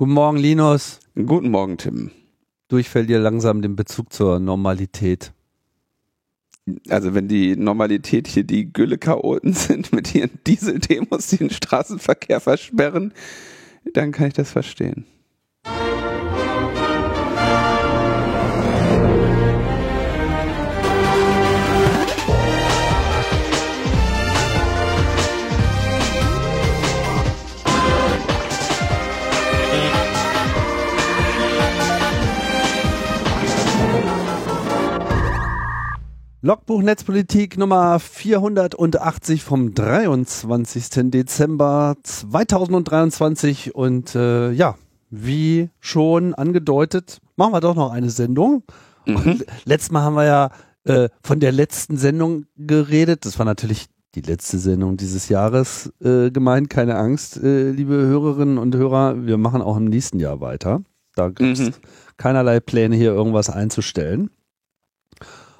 Guten Morgen, Linus. Guten Morgen, Tim. Du, ich verliere langsam den Bezug zur Normalität. Also wenn die Normalität hier die Gülle-Chaoten sind mit ihren Diesel-Demos, die den Straßenverkehr versperren, dann kann ich das verstehen. Logbuch Netzpolitik Nummer 480 vom 23. Dezember 2023 und äh, ja, wie schon angedeutet, machen wir doch noch eine Sendung. Mhm. Letztes Mal haben wir ja äh, von der letzten Sendung geredet. Das war natürlich die letzte Sendung dieses Jahres äh, gemeint. Keine Angst, äh, liebe Hörerinnen und Hörer, wir machen auch im nächsten Jahr weiter. Da gibt es Mhm. keinerlei Pläne, hier irgendwas einzustellen.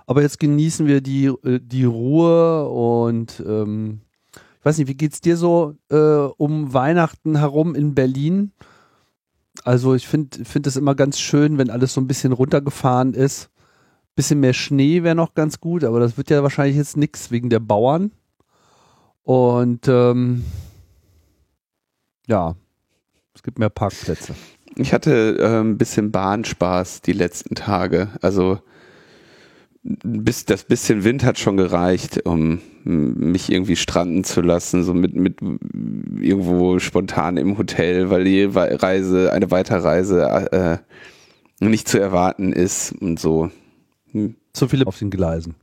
Aber jetzt genießen wir die, äh, die Ruhe und ähm, ich weiß nicht, wie geht's dir so äh, um Weihnachten herum in Berlin? Also ich finde es immer ganz schön, wenn alles so ein bisschen runtergefahren ist. Bisschen mehr Schnee wäre noch ganz gut, aber das wird ja wahrscheinlich jetzt nix wegen der Bauern. Und ähm, ja, es gibt mehr Parkplätze. Ich hatte äh, ein bisschen Bahnspaß die letzten Tage. Also bis, das bisschen Wind hat schon gereicht, um mich irgendwie stranden zu lassen, so mit, mit irgendwo spontan im Hotel, weil die Reise, eine Weiterreise äh, nicht zu erwarten ist und so. Zu viele auf den Gleisen.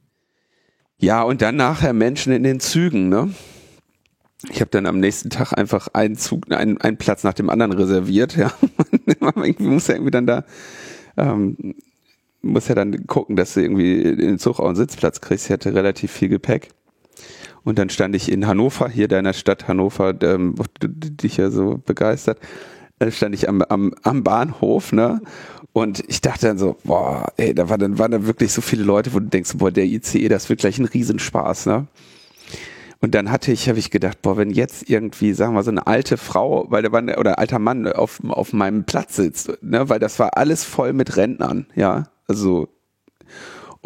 Ja, und dann nachher Menschen in den Zügen, ne? Ich habe dann am nächsten Tag einfach einen Zug, einen, einen Platz nach dem anderen reserviert, ja. irgendwie muss ja irgendwie dann da, ähm, muss ja dann gucken, dass du irgendwie in den Zug auch einen Sitzplatz kriegst. Ich hatte relativ viel Gepäck. Und dann stand ich in Hannover, hier deiner Stadt Hannover, ähm, dich ja so begeistert, äh, stand ich am, am, am Bahnhof, ne? Und ich dachte dann so, boah, ey, da war dann, waren dann wirklich so viele Leute, wo du denkst, boah, der ICE, das wird gleich ein Riesenspaß, ne? Und dann hatte ich, habe ich gedacht, boah, wenn jetzt irgendwie, sagen wir, so eine alte Frau, weil da war oder alter Mann auf, auf meinem Platz sitzt, ne, weil das war alles voll mit Rentnern, ja, also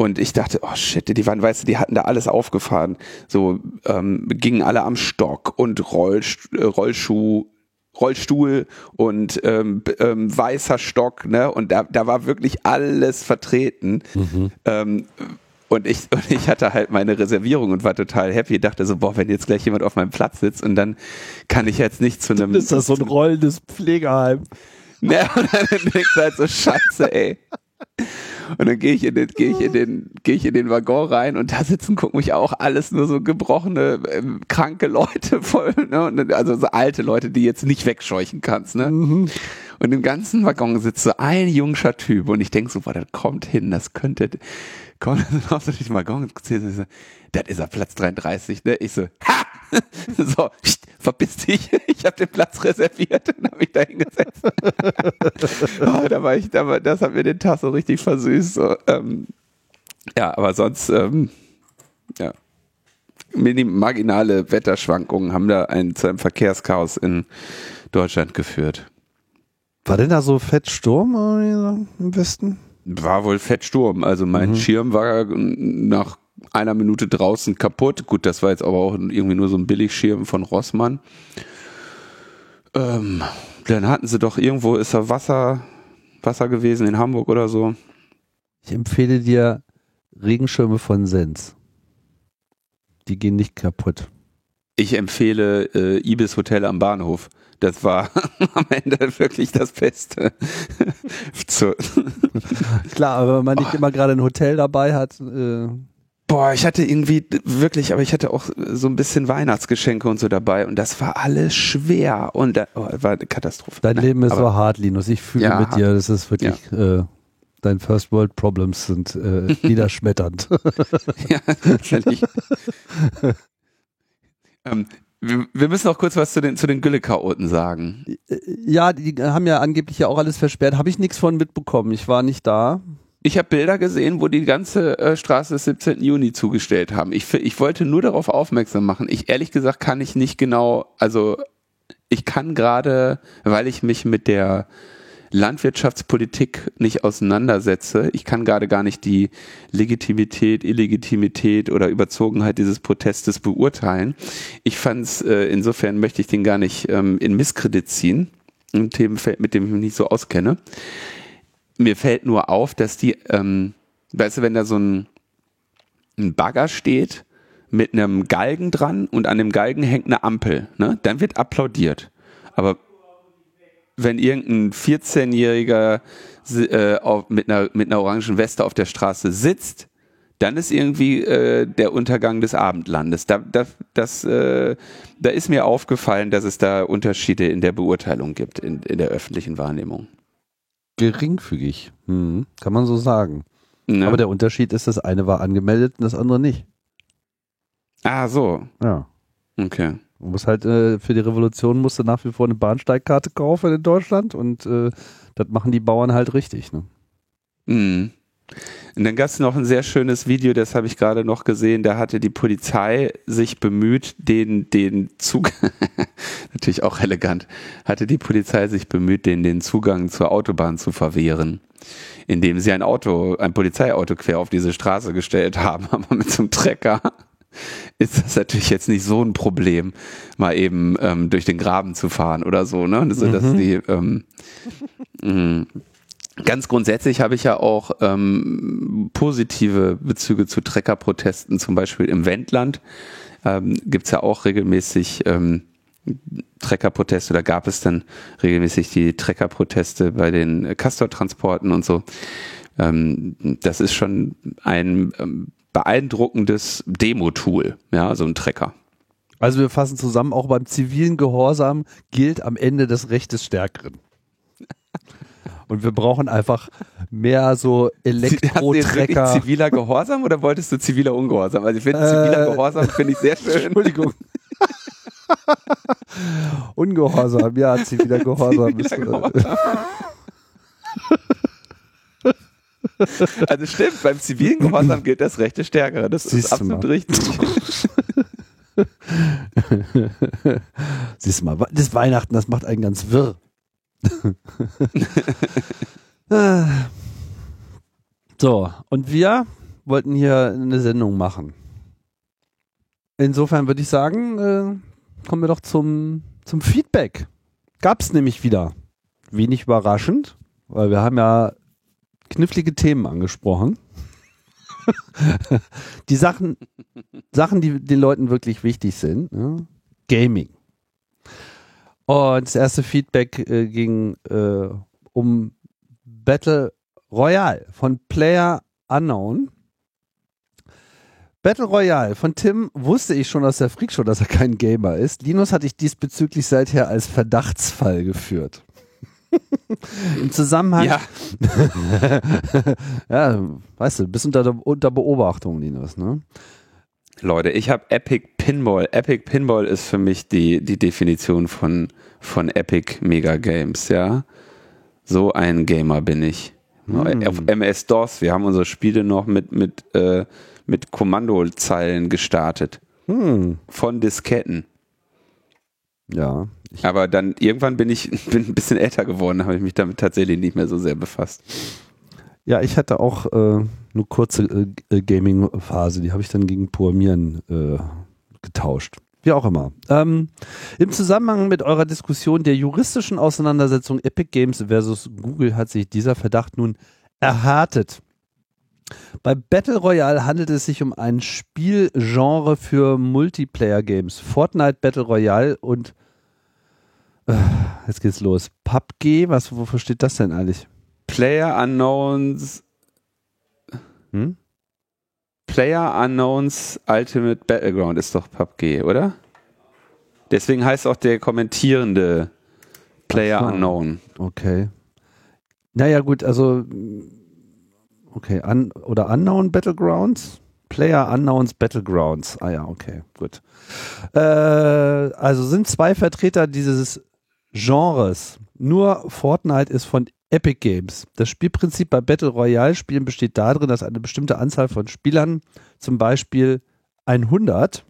und ich dachte, oh shit, die waren, weißt du, die hatten da alles aufgefahren. So ähm, gingen alle am Stock und Rollst äh, Rollschuh, Rollstuhl und ähm, ähm, weißer Stock, ne? Und da, da war wirklich alles vertreten. Ähm, und ich, und ich hatte halt meine Reservierung und war total happy. Dachte so, boah, wenn jetzt gleich jemand auf meinem Platz sitzt und dann kann ich jetzt nicht zu einem. Ist das so ein rollendes Pflegeheim? Ne, und dann denkst du halt so, scheiße, ey. Und dann gehe ich in den, gehe ich in den, gehe ich in den Waggon rein und da sitzen, gucken mich auch alles nur so gebrochene, ähm, kranke Leute voll, ne? Also so alte Leute, die jetzt nicht wegscheuchen kannst, ne? Und im ganzen Waggon sitzt so ein jungscher Typ und ich denk so, boah, das kommt hin, das könnte, kommt dann auf so diesen Waggon, und zählst du so, das ist er, Platz 33, ne? Ich so, ha! So, pst, verpiss dich, ich habe den Platz reserviert und habe mich da hingesetzt. oh, da war ich, da war, das hat mir den Tag so richtig versüßt. So, ähm, ja, aber sonst, ähm, ja, minim- marginale Wetterschwankungen haben da ein, zu einem Verkehrschaos in Deutschland geführt. War denn da so fett Sturm irgendwie so im Westen? War wohl Fettsturm. Also mein Schirm war nach einer Minute draußen kaputt. Gut, das war jetzt aber auch irgendwie nur so ein Billigschirm von Rossmann. Ähm, dann hatten sie doch irgendwo, ist da Wasser, Wasser gewesen in Hamburg oder so. Ich empfehle dir Regenschirme von Sens. Die gehen nicht kaputt. Ich empfehle äh, Ibis Hotel am Bahnhof. Das war am Ende wirklich das Beste. Klar, aber wenn man nicht immer gerade ein Hotel dabei hat, äh, boah, ich hatte irgendwie wirklich, aber ich hatte auch so ein bisschen Weihnachtsgeschenke und so dabei und das war alles schwer und da, oh, war eine Katastrophe. dein Nein, Leben ist so hart, Linus. Ich fühle Ja, mit dir. Das ist wirklich, äh, dein First World Problems sind äh, niederschmetternd. Ja, tatsächlich. ähm, wir, wir müssen noch kurz was zu den, zu den Gülle-Chaoten sagen. ja, die haben ja angeblich ja auch alles versperrt. Habe ich nichts von mitbekommen. Ich war nicht da. Ich habe Bilder gesehen, wo die ganze äh, Straße des 17. Juni zugestellt haben. Ich, ich wollte nur darauf aufmerksam machen. Ich ehrlich gesagt kann ich nicht genau, also ich kann gerade, weil ich mich mit der Landwirtschaftspolitik nicht auseinandersetze, ich kann gerade gar nicht die Legitimität, Illegitimität oder Überzogenheit dieses Protestes beurteilen. Ich fand es, äh, insofern möchte ich den gar nicht ähm, in Misskredit ziehen, ein Themenfeld, mit dem ich mich nicht so auskenne. Mir fällt nur auf, dass die, ähm, weißt du, wenn da so ein, ein Bagger steht mit einem Galgen dran und an dem Galgen hängt eine Ampel, ne? dann wird applaudiert. Aber wenn irgendein 14-Jähriger äh, mit, einer, mit einer orangen Weste auf der Straße sitzt, dann ist irgendwie äh, der Untergang des Abendlandes. Da, da, das, äh, da ist mir aufgefallen, dass es da Unterschiede in der Beurteilung gibt, in, in der öffentlichen Wahrnehmung. Geringfügig, hm, kann man so sagen. Ne? Aber der Unterschied ist, das eine war angemeldet und das andere nicht. Ah, so. Ja. Okay. Man muss halt äh, für die Revolution musste nach wie vor eine Bahnsteigkarte kaufen in Deutschland und äh, das machen die Bauern halt richtig. Ne? Mhm. Und dann gab es noch ein sehr schönes Video, das habe ich gerade noch gesehen. Da hatte die Polizei sich bemüht, den, den Zug, natürlich auch elegant, hatte die Polizei sich bemüht, den, den Zugang zur Autobahn zu verwehren, indem sie ein Auto, ein Polizeiauto quer auf diese Straße gestellt haben, aber mit so einem Trecker ist das natürlich jetzt nicht so ein Problem, mal eben ähm, durch den Graben zu fahren oder so, ne? So, dass mhm. die ähm, mh, Ganz grundsätzlich habe ich ja auch ähm, positive Bezüge zu Treckerprotesten, zum Beispiel im Wendland ähm, gibt es ja auch regelmäßig ähm, Treckerproteste oder gab es dann regelmäßig die Treckerproteste bei den Castortransporten und so. Ähm, das ist schon ein ähm, beeindruckendes Demo-Tool, ja, so ein Trecker. Also wir fassen zusammen, auch beim zivilen Gehorsam gilt am Ende das Recht des Stärkeren. Und wir brauchen einfach mehr so Elektro-Trecker. ziviler Gehorsam oder wolltest du ziviler Ungehorsam? Also ich finde ziviler äh, Gehorsam finde ich sehr schön. Entschuldigung. Ungehorsam, ja, ziviler Gehorsam. Ziviler ist, Gehorsam. Also stimmt, beim zivilen Gehorsam gilt das Recht der Stärkere. Das Siehst ist absolut richtig. Siehst du mal, das Weihnachten, das macht einen ganz wirr. so, und wir wollten hier eine Sendung machen. Insofern würde ich sagen, äh, kommen wir doch zum, zum Feedback. Gab es nämlich wieder. Wenig überraschend, weil wir haben ja knifflige Themen angesprochen. die Sachen, Sachen, die den Leuten wirklich wichtig sind. Ja? Gaming. Und das erste Feedback äh, ging äh, um Battle Royale von Player Unknown. Battle Royale von Tim wusste ich schon aus der Freakshow, dass er kein Gamer ist. Linus hatte ich diesbezüglich seither als Verdachtsfall geführt. Im Zusammenhang. Ja. ja, weißt du, bist unter, unter Beobachtung, Linus, ne? Leute, ich habe Epic Pinball. Epic Pinball ist für mich die, die Definition von, von Epic Mega Games, ja. So ein Gamer bin ich. Hm. Auf MS-DOS, wir haben unsere Spiele noch mit, mit, äh, mit Kommandozeilen gestartet. Hm. Von Disketten. Ja. Aber dann irgendwann bin ich bin ein bisschen älter geworden, habe ich mich damit tatsächlich nicht mehr so sehr befasst. Ja, ich hatte auch äh, eine kurze äh, äh, Gaming-Phase, die habe ich dann gegen Programmieren äh, getauscht. Wie auch immer. Ähm, Im Zusammenhang mit eurer Diskussion der juristischen Auseinandersetzung Epic Games versus Google hat sich dieser Verdacht nun erhärtet. Bei Battle Royale handelt es sich um ein Spielgenre für Multiplayer-Games. Fortnite Battle Royale und äh, jetzt geht's los. PUBG, was, wofür steht das denn eigentlich? Player Unknowns. Hm? Player Unknowns Ultimate Battleground ist doch PUBG, oder? Deswegen heißt auch der kommentierende Player Ach, Unknown. Okay. Naja, gut, also. Okay, un, oder Unknown Battlegrounds? Player Unknowns Battlegrounds. Ah ja, okay, gut. Äh, also sind zwei Vertreter dieses Genres. Nur Fortnite ist von Epic Games. Das Spielprinzip bei Battle Royale Spielen besteht darin, dass eine bestimmte Anzahl von Spielern, zum Beispiel 100,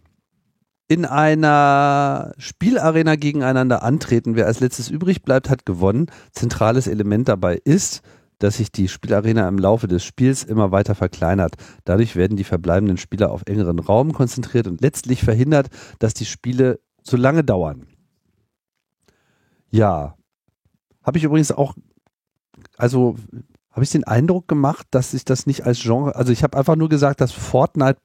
in einer Spielarena gegeneinander antreten. Wer als letztes übrig bleibt, hat gewonnen. Zentrales Element dabei ist, dass sich die Spielarena im Laufe des Spiels immer weiter verkleinert. Dadurch werden die verbleibenden Spieler auf engeren Raum konzentriert und letztlich verhindert, dass die Spiele so lange dauern. Ja. Habe ich übrigens auch, also habe ich den Eindruck gemacht, dass ich das nicht als Genre, also ich habe einfach nur gesagt, dass Fortnite,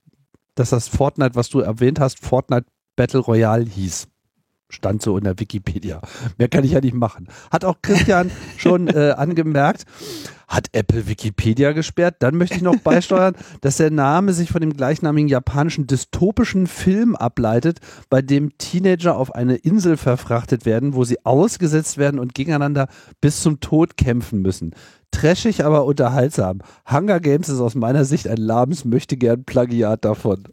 dass das Fortnite, was du erwähnt hast, Fortnite Battle Royale hieß. Stand so in der Wikipedia. Mehr kann ich ja nicht machen. Hat auch Christian schon äh, angemerkt. Hat Apple Wikipedia gesperrt? Dann möchte ich noch beisteuern, dass der Name sich von dem gleichnamigen japanischen dystopischen Film ableitet, bei dem Teenager auf eine Insel verfrachtet werden, wo sie ausgesetzt werden und gegeneinander bis zum Tod kämpfen müssen. Trashig, aber unterhaltsam. Hunger Games ist aus meiner Sicht ein lahmes Möchtegern Plagiat davon.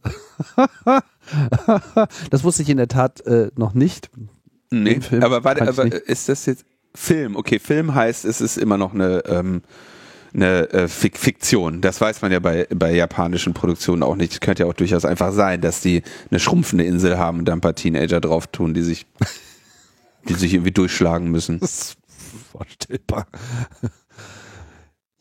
das wusste ich in der Tat äh, noch nicht. Nee, aber warte, aber ist das jetzt Film? Okay, Film heißt, es ist immer noch eine, ähm, eine äh, Fiktion. Das weiß man ja bei, bei japanischen Produktionen auch nicht. Es könnte ja auch durchaus einfach sein, dass die eine schrumpfende Insel haben und da ein paar Teenager drauf tun, die sich, die sich irgendwie durchschlagen müssen. Das ist vorstellbar.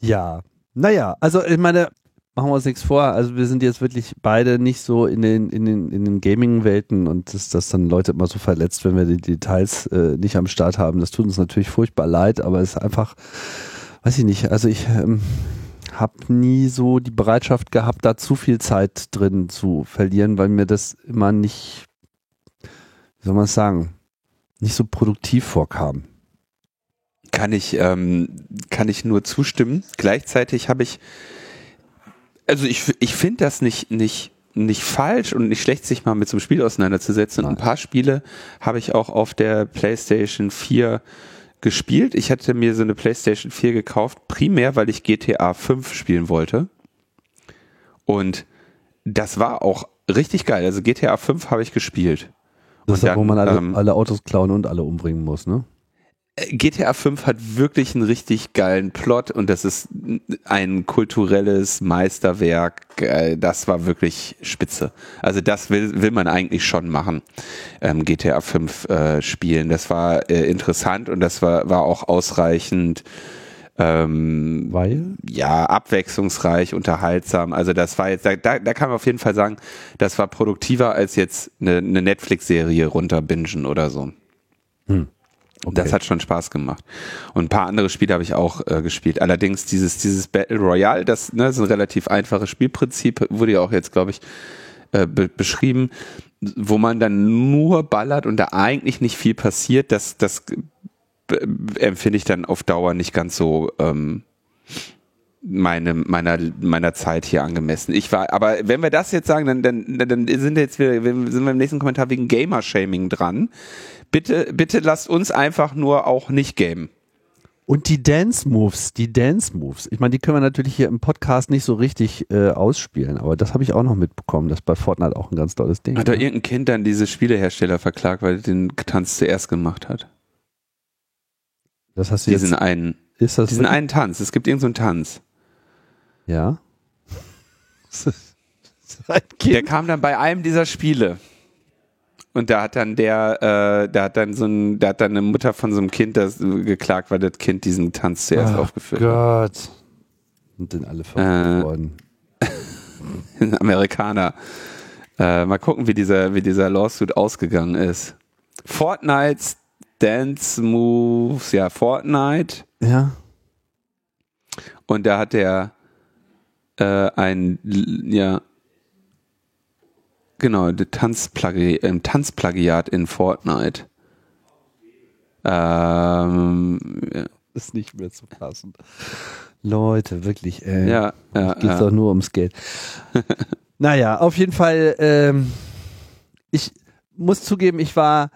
Ja, naja, also ich meine, machen wir uns nichts vor. Also wir sind jetzt wirklich beide nicht so in den, in den, in den Gaming-Welten und dass das dann Leute immer so verletzt, wenn wir die Details äh, nicht am Start haben. Das tut uns natürlich furchtbar leid, aber es ist einfach, weiß ich nicht, also ich ähm, habe nie so die Bereitschaft gehabt, da zu viel Zeit drin zu verlieren, weil mir das immer nicht, wie soll man es sagen, nicht so produktiv vorkam. Kann ich, ähm, kann ich nur zustimmen. Gleichzeitig habe ich also ich, ich finde das nicht, nicht, nicht falsch und nicht schlecht, sich mal mit so einem Spiel auseinanderzusetzen. Nein. Ein paar Spiele habe ich auch auf der PlayStation 4 gespielt. Ich hatte mir so eine PlayStation 4 gekauft, primär, weil ich GTA 5 spielen wollte. Und das war auch richtig geil. Also GTA 5 habe ich gespielt. Das ist ja, wo man alle, ähm, alle Autos klauen und alle umbringen muss, ne? GTA 5 hat wirklich einen richtig geilen Plot und das ist ein kulturelles Meisterwerk. Das war wirklich spitze. Also das will, will man eigentlich schon machen, ähm, GTA 5 äh, spielen. Das war äh, interessant und das war, war auch ausreichend. Ähm, Weil? Ja, abwechslungsreich, unterhaltsam. Also das war jetzt, da, da kann man auf jeden Fall sagen, das war produktiver als jetzt eine, eine Netflix-Serie runterbingen oder so. Hm. Okay. Das hat schon Spaß gemacht. Und ein paar andere Spiele habe ich auch äh, gespielt. Allerdings dieses, dieses Battle Royale, das, ne, ist ein relativ einfaches Spielprinzip, wurde ja auch jetzt, glaube ich, äh, be beschrieben, wo man dann nur ballert und da eigentlich nicht viel passiert, das, das empfinde ich dann auf Dauer nicht ganz so ähm, meine, meiner, meiner Zeit hier angemessen. Ich war, aber wenn wir das jetzt sagen, dann, dann, dann sind wir jetzt wieder, sind wir im nächsten Kommentar wegen Gamer-Shaming dran bitte, bitte lasst uns einfach nur auch nicht gamen. Und die Dance Moves, die Dance Moves, ich meine, die können wir natürlich hier im Podcast nicht so richtig äh, ausspielen, aber das habe ich auch noch mitbekommen, das ist bei Fortnite auch ein ganz tolles Ding. Hat da irgendein Kind dann diese Spielehersteller verklagt, weil er den Tanz zuerst gemacht hat? Das hast du diesen jetzt, einen, ist das diesen einen Tanz. Es gibt irgendeinen so Tanz. Ja. Der kam dann bei einem dieser Spiele. Und da hat dann der, äh, da hat dann so ein, da hat dann eine Mutter von so einem Kind das geklagt, weil das Kind diesen Tanz zuerst oh aufgeführt Gott. hat. Und dann alle verrückt äh, worden. Ein Amerikaner. Äh, mal gucken, wie dieser, wie dieser Lawsuit ausgegangen ist. Fortnite Dance Moves, ja, Fortnite. Ja. Und da hat der äh, ein, ja, Genau, Tanzplagi äh, Tanzplagiat in Fortnite. Ähm, ist nicht mehr zu fassen. Leute, wirklich, ey. Ja, ja. Geht ja. doch nur ums Geld. naja, auf jeden Fall, ähm, ich muss zugeben, ich war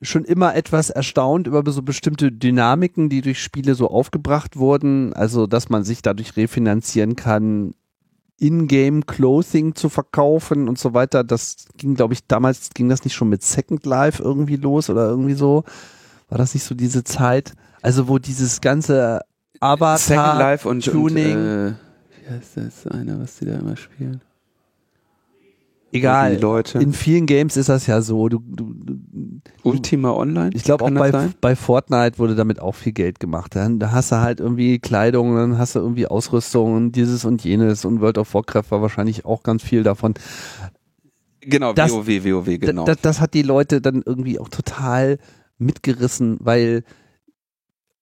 schon immer etwas erstaunt über so bestimmte Dynamiken, die durch Spiele so aufgebracht wurden. Also, dass man sich dadurch refinanzieren kann, in-Game-Clothing zu verkaufen und so weiter. Das ging, glaube ich, damals ging das nicht schon mit Second Life irgendwie los oder irgendwie so. War das nicht so diese Zeit? Also wo dieses ganze Avatar Second Life und Tuning. Und, äh, wie heißt das eine, was die da immer spielen? Egal. Leute. In vielen Games ist das ja so. Du, du, du Ultima Online? ich glaube auch bei, bei Fortnite wurde damit auch viel Geld gemacht. Dann, da hast du halt irgendwie Kleidung, dann hast du irgendwie Ausrüstung und dieses und jenes und World of Warcraft war wahrscheinlich auch ganz viel davon. Genau, Das- WoW, WoW, genau. Das, das hat die Leute dann irgendwie auch total mitgerissen, weil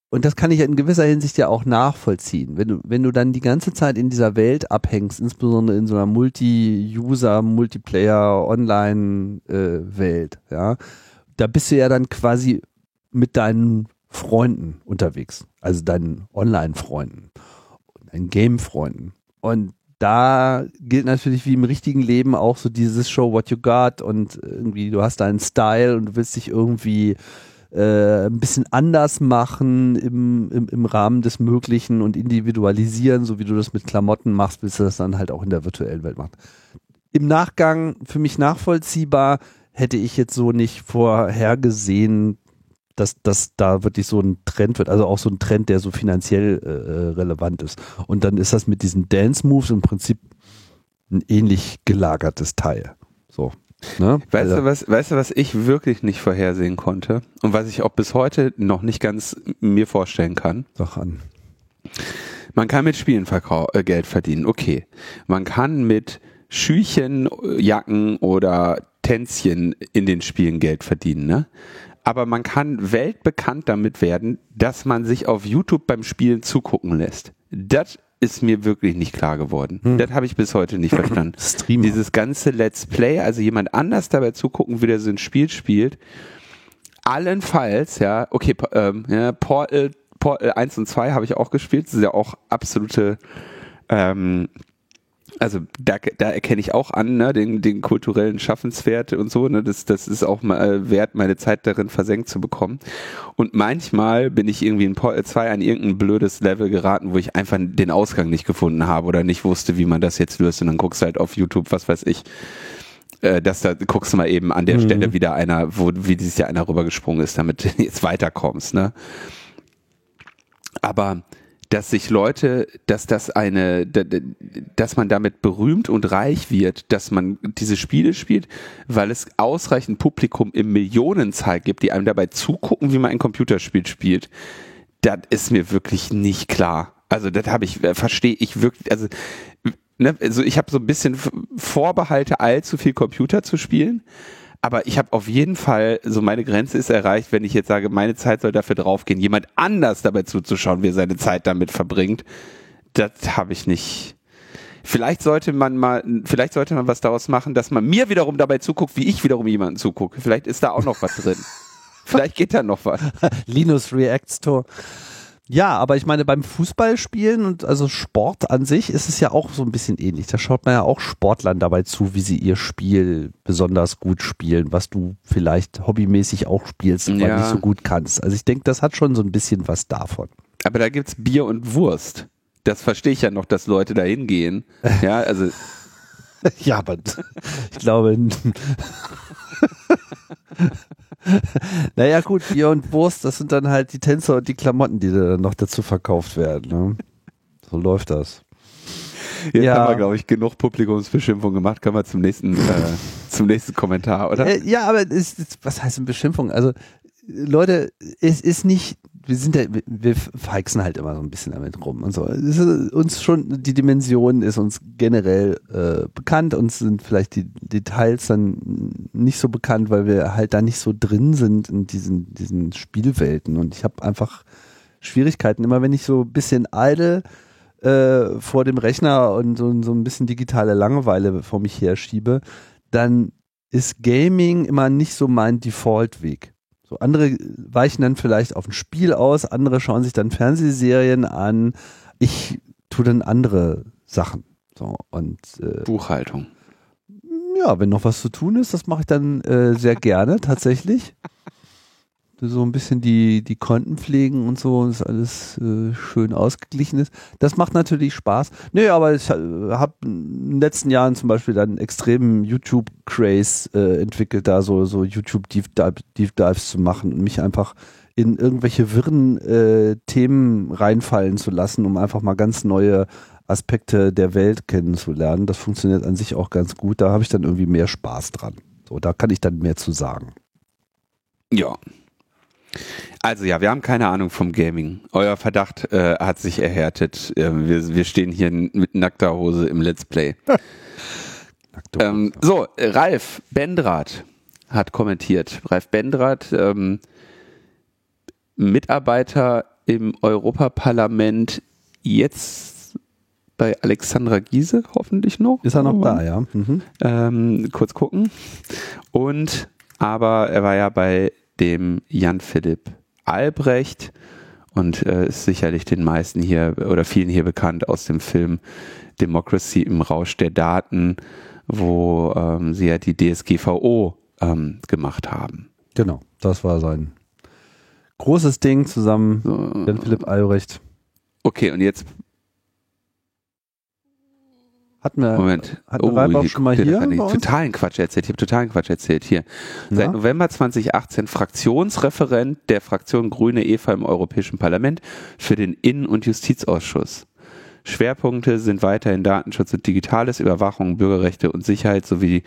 und das kann ich in gewisser Hinsicht ja auch nachvollziehen. Wenn du, wenn du dann die ganze Zeit in dieser Welt abhängst, insbesondere in so einer Multi-User, Multiplayer, Online-Welt, ja, da bist du ja dann quasi mit deinen Freunden unterwegs, also deinen Online-Freunden, deinen Game-Freunden. Und da gilt natürlich wie im richtigen Leben auch so dieses Show what you got und irgendwie du hast deinen Style und du willst dich irgendwie äh, ein bisschen anders machen im, im, im Rahmen des Möglichen und individualisieren, so wie du das mit Klamotten machst, willst du das dann halt auch in der virtuellen Welt machen. Im Nachgang für mich nachvollziehbar hätte ich jetzt so nicht vorhergesehen, dass, dass da wirklich so ein Trend wird, also auch so ein Trend, der so finanziell äh, relevant ist. Und dann ist das mit diesen Dance Moves im Prinzip ein ähnlich gelagertes Teil. So. Ne? Weißt Also- du, was, weißt du, was ich wirklich nicht vorhersehen konnte und was ich auch bis heute noch nicht ganz mir vorstellen kann? Sag an. Man kann mit Spielen äh, Geld verdienen, okay. Man kann mit Schüchen, äh, Jacken oder Tänzchen in den Spielen Geld verdienen, ne? Aber man kann weltbekannt damit werden, dass man sich auf YouTube beim Spielen zugucken lässt. Das ist mir wirklich nicht klar geworden. Das habe ich bis heute nicht verstanden. Streamer. Dieses ganze Let's Play, also jemand anders dabei zugucken, wie der so ein Spiel spielt, allenfalls, ja, okay, ähm, ja, Portal, Portal 1 und 2 habe ich auch gespielt, das ist ja auch absolute, ähm, also da, da erkenne ich auch an, ne, den, den kulturellen Schaffenswert und so, ne, das, das ist auch mal wert, meine Zeit darin versenkt zu bekommen. Und manchmal bin ich irgendwie in Portal 2 an irgendein blödes Level geraten, wo ich einfach den Ausgang nicht gefunden habe oder nicht wusste, wie man das jetzt löst und dann guckst du halt auf YouTube, was weiß ich, äh, dass da guckst du mal eben an der Mhm. Stelle wieder einer, wo wie dieses Jahr einer rübergesprungen ist, damit du jetzt weiterkommst, ne? Aber dass sich Leute, dass das eine, da- da- dass man damit berühmt und reich wird, dass man diese Spiele spielt, weil es ausreichend Publikum im Millionenzahl gibt, die einem dabei zugucken, wie man ein Computerspiel spielt, das ist mir wirklich nicht klar. Also das habe ich, äh, verstehe ich wirklich, also, ne, also ich habe so ein bisschen Vorbehalte, allzu viel Computer zu spielen. Aber ich habe auf jeden Fall, so meine Grenze ist erreicht, wenn ich jetzt sage, meine Zeit soll dafür draufgehen, jemand anders dabei zuzuschauen, wie er seine Zeit damit verbringt. Das habe ich nicht. Vielleicht sollte man mal, vielleicht sollte man was daraus machen, dass man mir wiederum dabei zuguckt, wie ich wiederum jemanden zugucke. Vielleicht ist da auch noch was drin. Vielleicht geht da noch was. Linus React Store. Ja, aber ich meine, beim Fußballspielen und also Sport an sich ist es ja auch so ein bisschen ähnlich. Da schaut man ja auch Sportlern dabei zu, wie sie ihr Spiel besonders gut spielen, was du vielleicht hobbymäßig auch spielst, aber Ja. nicht so gut kannst. Also ich denke, das hat schon so ein bisschen was davon. Aber da gibt's Bier und Wurst. Das verstehe ich ja noch, dass Leute da hingehen. Ja, also Ja, aber ich glaube. naja, gut, Bier und Wurst, das sind dann halt die Tänzer und die Klamotten, die dann noch dazu verkauft werden. Ne? So läuft das. jetzt Ja. haben wir, glaube ich, genug Publikumsbeschimpfung gemacht. Können wir zum nächsten, äh, zum nächsten Kommentar, oder? Äh, ja, aber es, es, was heißt denn Beschimpfung? Also, Leute, es ist nicht, wir sind ja, wir- feixen halt immer so ein bisschen damit rum und so. Es ist uns schon, die Dimension ist uns generell äh, bekannt, uns sind vielleicht die Details dann nicht so bekannt, weil wir halt da nicht so drin sind in diesen, diesen Spielwelten und ich habe einfach Schwierigkeiten, immer wenn ich so ein bisschen idle äh, vor dem Rechner und so, so ein bisschen digitale Langeweile vor mich herschiebe, dann ist Gaming immer nicht so mein Default-Weg. So andere weichen dann vielleicht auf ein Spiel aus, andere schauen sich dann Fernsehserien an. Ich tue dann andere Sachen. So und äh, Buchhaltung. ja, wenn noch was zu tun ist, das mache ich dann äh, sehr gerne tatsächlich. So ein bisschen die, die Konten pflegen und so, dass alles äh, schön ausgeglichen ist. Das macht natürlich Spaß. Nö, aber ich habe in den letzten Jahren zum Beispiel dann extremen YouTube-Craze äh, entwickelt, da so, so YouTube-Deep Dive, Dives zu machen und mich einfach in irgendwelche wirren äh, Themen reinfallen zu lassen, um einfach mal ganz neue Aspekte der Welt kennenzulernen. Das funktioniert an sich auch ganz gut. Da habe ich dann irgendwie mehr Spaß dran. So, da kann ich dann mehr zu sagen. Ja. Also ja, wir haben keine Ahnung vom Gaming. Euer Verdacht äh, hat sich erhärtet. Äh, wir, wir stehen hier mit nackter Hose im Let's Play. ähm, so, Ralf Bendrath hat kommentiert. Ralf Bendrath, ähm, Mitarbeiter im Europaparlament, jetzt bei Alexandra Giese hoffentlich noch. Ist er noch da, ja. Mhm. Ähm, kurz gucken. Und aber er war ja bei dem Jan Philipp Albrecht und äh, ist sicherlich den meisten hier oder vielen hier bekannt aus dem Film Democracy im Rausch der Daten, wo ähm, sie ja die DSGVO ähm, gemacht haben. Genau, das war sein großes Ding zusammen mit Jan Philipp Albrecht. Okay, und jetzt hatten wir, Moment. hatten wir oh, auch schon mal hier? Totalen Quatsch erzählt. Ich habe totalen Quatsch erzählt. Hier. Na? Seit November 2018 Fraktionsreferent der Fraktion Grüne Eva im Europäischen Parlament für den Innen- und Justizausschuss. Schwerpunkte sind weiterhin Datenschutz und digitales, Überwachung, Bürgerrechte und Sicherheit sowie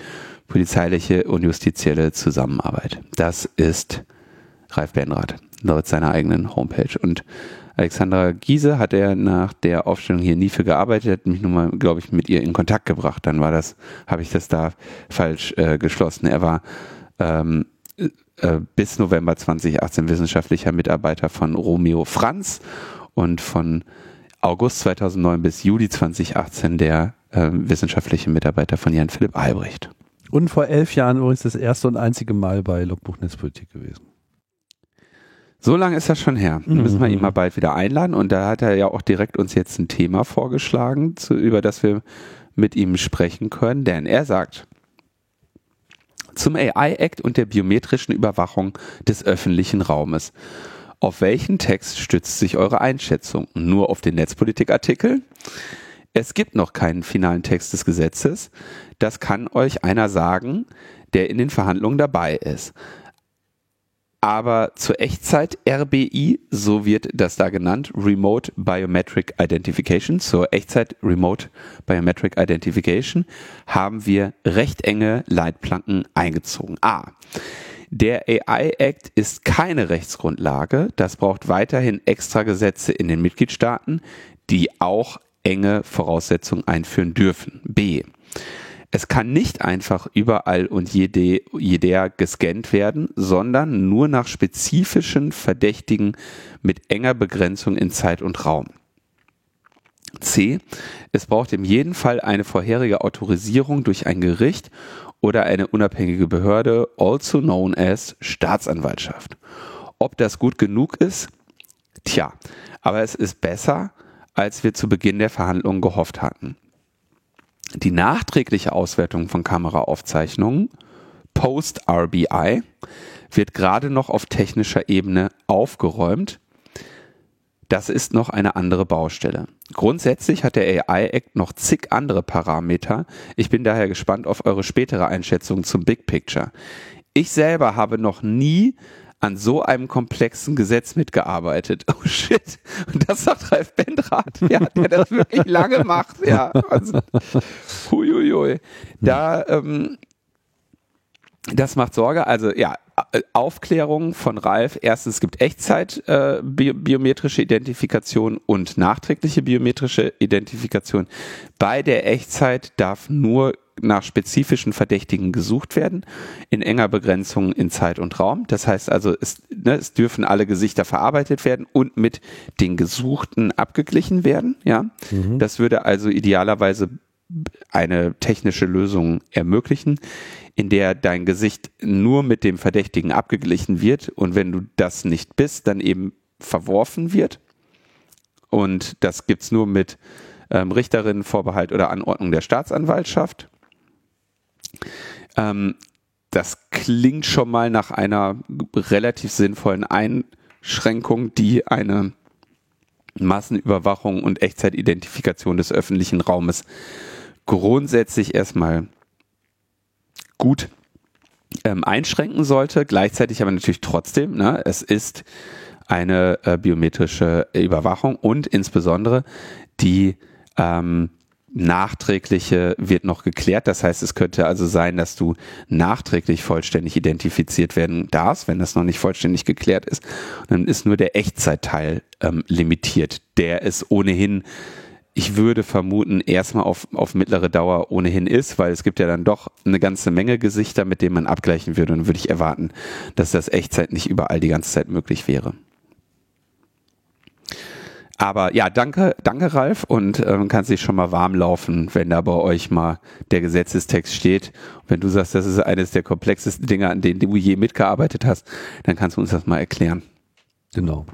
polizeiliche und justizielle Zusammenarbeit. Das ist Ralf Benrath laut seiner eigenen Homepage. Und Alexandra Giese hat er nach der Aufstellung hier nie für gearbeitet, hat mich nun mal, glaube ich, mit ihr in Kontakt gebracht. Dann war das, habe ich das da falsch äh, geschlossen. Er war ähm, äh, bis November 2018 wissenschaftlicher Mitarbeiter von Romeo Franz und von August 2009 bis Juli 2018 der äh, wissenschaftliche Mitarbeiter von Jan Philipp Albrecht. Und vor elf Jahren übrigens das erste und einzige Mal bei Logbuch Netzpolitik gewesen. So lange ist das schon her. Da müssen wir ihn mhm. mal bald wieder einladen. Und da hat er ja auch direkt uns jetzt ein Thema vorgeschlagen, zu, über das wir mit ihm sprechen können. Denn er sagt, zum AI-Act und der biometrischen Überwachung des öffentlichen Raumes. Auf welchen Text stützt sich eure Einschätzung? Nur auf den Netzpolitikartikel? Es gibt noch keinen finalen Text des Gesetzes. Das kann euch einer sagen, der in den Verhandlungen dabei ist aber zur Echtzeit RBI, so wird das da genannt, Remote Biometric Identification, zur Echtzeit Remote Biometric Identification, haben wir recht enge Leitplanken eingezogen. A. Der AI Act ist keine Rechtsgrundlage. Das braucht weiterhin extra Gesetze in den Mitgliedstaaten, die auch enge Voraussetzungen einführen dürfen. B. Es kann nicht einfach überall und jede, jeder gescannt werden, sondern nur nach spezifischen Verdächtigen mit enger Begrenzung in Zeit und Raum. C. Es braucht in jedem Fall eine vorherige Autorisierung durch ein Gericht oder eine unabhängige Behörde, also known as Staatsanwaltschaft. Ob das gut genug ist? Tja, aber es ist besser, als wir zu Beginn der Verhandlungen gehofft hatten. Die nachträgliche Auswertung von Kameraaufzeichnungen post RBI wird gerade noch auf technischer Ebene aufgeräumt. Das ist noch eine andere Baustelle. Grundsätzlich hat der AI Act noch zig andere Parameter. Ich bin daher gespannt auf eure spätere Einschätzung zum Big Picture. Ich selber habe noch nie an so einem komplexen Gesetz mitgearbeitet. Oh shit. Und das sagt Ralf Bendrath, ja, der das wirklich lange macht, ja. Also, huiuiui. Da, ähm, das macht Sorge. Also ja, Aufklärung von Ralf. Erstens, es gibt Echtzeit äh, bi biometrische Identifikation und nachträgliche biometrische Identifikation. Bei der Echtzeit darf nur nach spezifischen Verdächtigen gesucht werden, in enger Begrenzung in Zeit und Raum. Das heißt also, es, ne, es dürfen alle Gesichter verarbeitet werden und mit den Gesuchten abgeglichen werden. Ja, mhm. das würde also idealerweise eine technische Lösung ermöglichen, in der dein Gesicht nur mit dem Verdächtigen abgeglichen wird und wenn du das nicht bist, dann eben verworfen wird. Und das gibt's nur mit ähm, Richterinnenvorbehalt oder Anordnung der Staatsanwaltschaft. Ähm, das klingt schon mal nach einer relativ sinnvollen Einschränkung, die eine Massenüberwachung und Echtzeitidentifikation des öffentlichen Raumes grundsätzlich erstmal gut ähm, einschränken sollte. Gleichzeitig aber natürlich trotzdem, ne, es ist eine äh, biometrische Überwachung und insbesondere die ähm, nachträgliche wird noch geklärt. Das heißt, es könnte also sein, dass du nachträglich vollständig identifiziert werden darfst, wenn das noch nicht vollständig geklärt ist. Und dann ist nur der Echtzeitteil ähm, limitiert. Der ist ohnehin, ich würde vermuten, erstmal auf, auf mittlere Dauer ohnehin ist, weil es gibt ja dann doch eine ganze Menge Gesichter, mit denen man abgleichen würde. Und würde ich erwarten, dass das Echtzeit nicht überall die ganze Zeit möglich wäre. Aber ja, danke, danke Ralf und ähm, kannst dich schon mal warm laufen, wenn da bei euch mal der Gesetzestext steht. Und wenn du sagst, das ist eines der komplexesten Dinge, an denen du je mitgearbeitet hast, dann kannst du uns das mal erklären. Genau.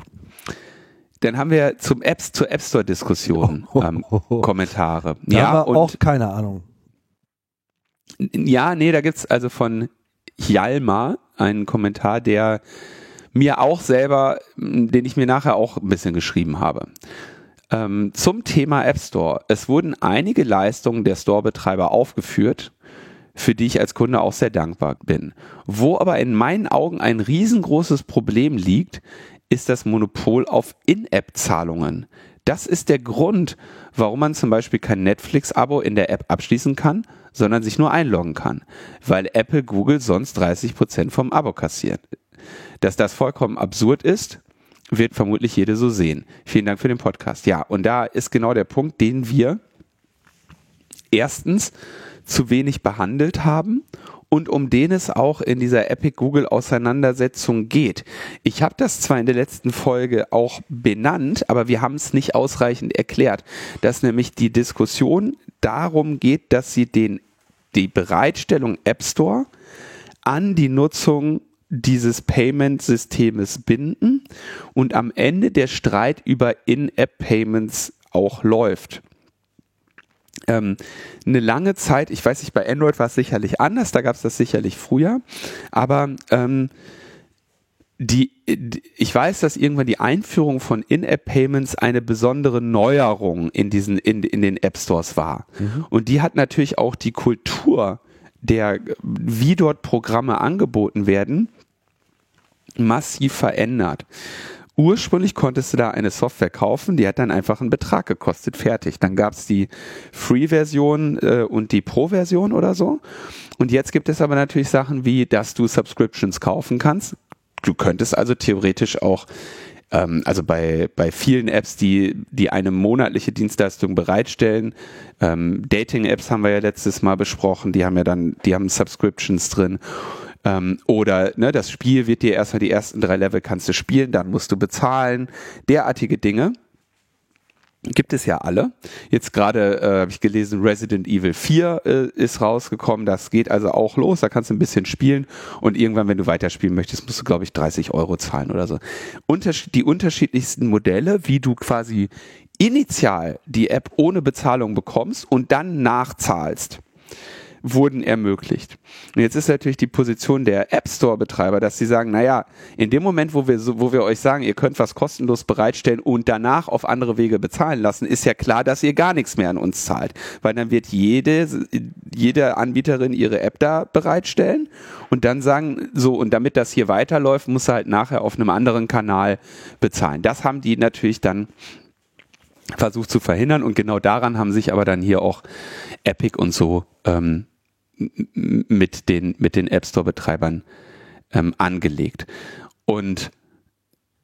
Dann haben wir zum Apps zur App Store Diskussion ähm, Kommentare. Da ja, haben wir auch keine Ahnung. ja, nee, da gibt's also von Hjalmar einen Kommentar, der mir auch selber, den ich mir nachher auch ein bisschen geschrieben habe. Ähm, zum Thema App Store. Es wurden einige Leistungen der Store-Betreiber aufgeführt, für die ich als Kunde auch sehr dankbar bin. Wo aber in meinen Augen ein riesengroßes Problem liegt, ist das Monopol auf In-App-Zahlungen. Das ist der Grund, warum man zum Beispiel kein Netflix-Abo in der App abschließen kann, sondern sich nur einloggen kann, weil Apple Google sonst 30 Prozent vom Abo kassiert. Dass das vollkommen absurd ist, wird vermutlich jede so sehen. Vielen Dank für den Podcast. Ja, und da ist genau der Punkt, den wir erstens zu wenig behandelt haben und um den es auch in dieser Epic Google Auseinandersetzung geht. Ich habe das zwar in der letzten Folge auch benannt, aber wir haben es nicht ausreichend erklärt, dass nämlich die Diskussion darum geht, dass sie den die Bereitstellung App Store an die Nutzung dieses Payment-Systemes binden und am Ende der Streit über In-App-Payments auch läuft. Ähm, eine lange Zeit, ich weiß nicht, bei Android war es sicherlich anders, da gab es das sicherlich früher, aber ähm, die, ich weiß, dass irgendwann die Einführung von In-App-Payments eine besondere Neuerung in diesen, in, in den App Stores war. Mhm. Und die hat natürlich auch die Kultur der, wie dort Programme angeboten werden, massiv verändert. Ursprünglich konntest du da eine Software kaufen, die hat dann einfach einen Betrag gekostet, fertig. Dann gab es die Free-Version äh, und die Pro-Version oder so. Und jetzt gibt es aber natürlich Sachen wie, dass du Subscriptions kaufen kannst. Du könntest also theoretisch auch ähm, also bei, bei vielen Apps, die, die eine monatliche Dienstleistung bereitstellen. Ähm, Dating-Apps haben wir ja letztes Mal besprochen, die haben ja dann, die haben Subscriptions drin. Ähm, oder ne, das Spiel wird dir erstmal die ersten drei Level kannst du spielen, dann musst du bezahlen. Derartige Dinge gibt es ja alle. Jetzt gerade äh, habe ich gelesen, Resident Evil 4 äh, ist rausgekommen. Das geht also auch los. Da kannst du ein bisschen spielen und irgendwann, wenn du weiterspielen möchtest, musst du, glaube ich, 30 Euro zahlen oder so. Unterschied die unterschiedlichsten Modelle, wie du quasi initial die App ohne Bezahlung bekommst und dann nachzahlst wurden ermöglicht. Und jetzt ist natürlich die Position der App Store Betreiber, dass sie sagen, naja, in dem Moment, wo wir, wo wir euch sagen, ihr könnt was kostenlos bereitstellen und danach auf andere Wege bezahlen lassen, ist ja klar, dass ihr gar nichts mehr an uns zahlt. Weil dann wird jede, jede Anbieterin ihre App da bereitstellen und dann sagen, so, und damit das hier weiterläuft, muss er halt nachher auf einem anderen Kanal bezahlen. Das haben die natürlich dann versucht zu verhindern und genau daran haben sich aber dann hier auch Epic und so ähm, mit den, mit den App Store Betreibern ähm, angelegt. Und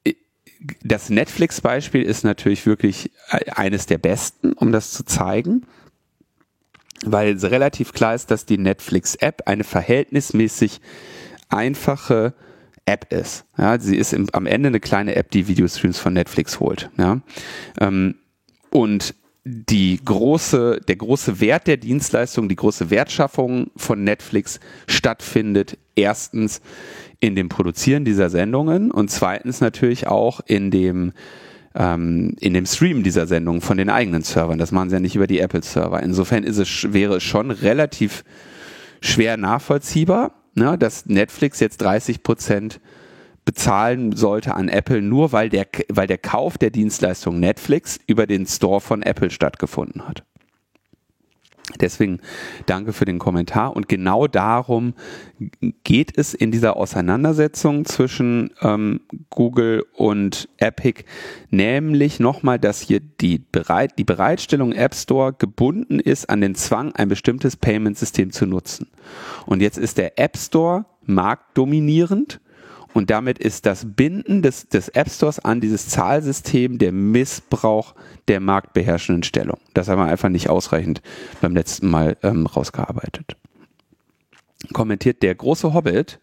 äh, das Netflix-Beispiel ist natürlich wirklich äh, eines der besten, um das zu zeigen, weil es relativ klar ist, dass die Netflix-App eine verhältnismäßig einfache App ist. Ja, sie ist im, am Ende eine kleine App, die Videostreams von Netflix holt. Ja, ähm, und die große, der große Wert der Dienstleistung, die große Wertschaffung von Netflix stattfindet. Erstens in dem Produzieren dieser Sendungen und zweitens natürlich auch in dem ähm, in dem Stream dieser Sendungen von den eigenen Servern. Das machen sie ja nicht über die Apple-Server. Insofern ist es, wäre es schon relativ schwer nachvollziehbar, ne, dass Netflix jetzt 30 Prozent bezahlen sollte an Apple, nur weil der, weil der Kauf der Dienstleistung Netflix über den Store von Apple stattgefunden hat. Deswegen danke für den Kommentar. Und genau darum geht es in dieser Auseinandersetzung zwischen ähm, Google und Epic, nämlich nochmal, dass hier die, Bereit die Bereitstellung App Store gebunden ist an den Zwang, ein bestimmtes Payment-System zu nutzen. Und jetzt ist der App Store marktdominierend und damit ist das Binden des, des App Stores an dieses Zahlsystem der Missbrauch der marktbeherrschenden Stellung. Das haben wir einfach nicht ausreichend beim letzten Mal ähm, rausgearbeitet. Kommentiert der große Hobbit.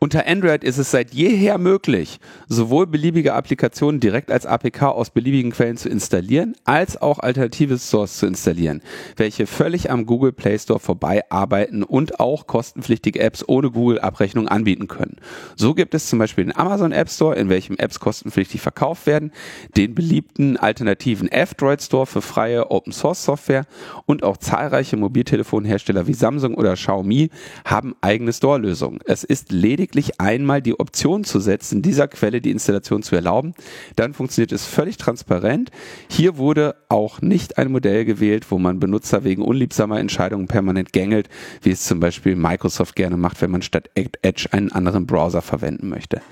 Unter Android ist es seit jeher möglich, sowohl beliebige Applikationen direkt als APK aus beliebigen Quellen zu installieren, als auch alternative Source zu installieren, welche völlig am Google Play Store vorbei arbeiten und auch kostenpflichtige Apps ohne Google-Abrechnung anbieten können. So gibt es zum Beispiel den Amazon App Store, in welchem Apps kostenpflichtig verkauft werden, den beliebten alternativen F-Droid Store für freie Open Source Software und auch zahlreiche Mobiltelefonhersteller wie Samsung oder Xiaomi haben eigene Store-Lösungen. Es ist lediglich lediglich einmal die Option zu setzen, dieser Quelle die Installation zu erlauben. Dann funktioniert es völlig transparent. Hier wurde auch nicht ein Modell gewählt, wo man Benutzer wegen unliebsamer Entscheidungen permanent gängelt, wie es zum Beispiel Microsoft gerne macht, wenn man statt Edge einen anderen Browser verwenden möchte.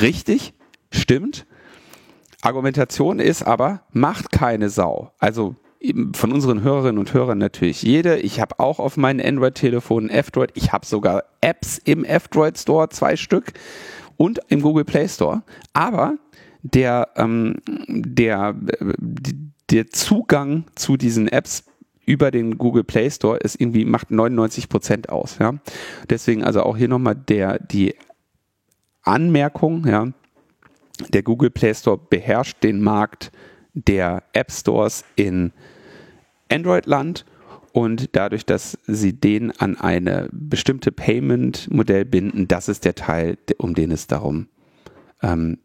Richtig, stimmt. Argumentation ist aber, macht keine Sau. Also von unseren Hörerinnen und Hörern natürlich jede. Ich habe auch auf meinen Android-Telefonen F-Droid. Ich habe sogar Apps im F-Droid Store, zwei Stück und im Google Play Store. Aber der, ähm, der, der Zugang zu diesen Apps über den Google Play Store ist irgendwie, macht 99 Prozent aus, ja. Deswegen also auch hier nochmal der, die Anmerkung, ja. Der Google Play Store beherrscht den Markt der App Stores in Android-Land und dadurch, dass sie den an eine bestimmte Payment-Modell binden, das ist der Teil, um den es darum ähm,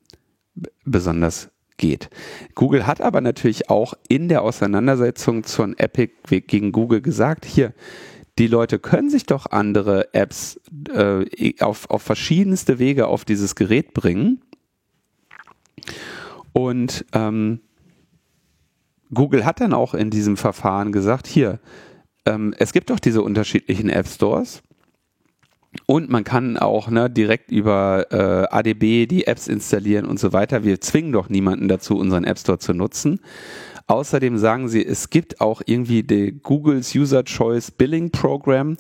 besonders geht. Google hat aber natürlich auch in der Auseinandersetzung von Epic gegen Google gesagt, hier, die Leute können sich doch andere Apps äh, auf, auf verschiedenste Wege auf dieses Gerät bringen. Und ähm, Google hat dann auch in diesem Verfahren gesagt, hier, ähm, es gibt doch diese unterschiedlichen App Stores. Und man kann auch ne, direkt über äh, ADB die Apps installieren und so weiter. Wir zwingen doch niemanden dazu, unseren App Store zu nutzen. Außerdem sagen sie, es gibt auch irgendwie die Googles User Choice Billing Program.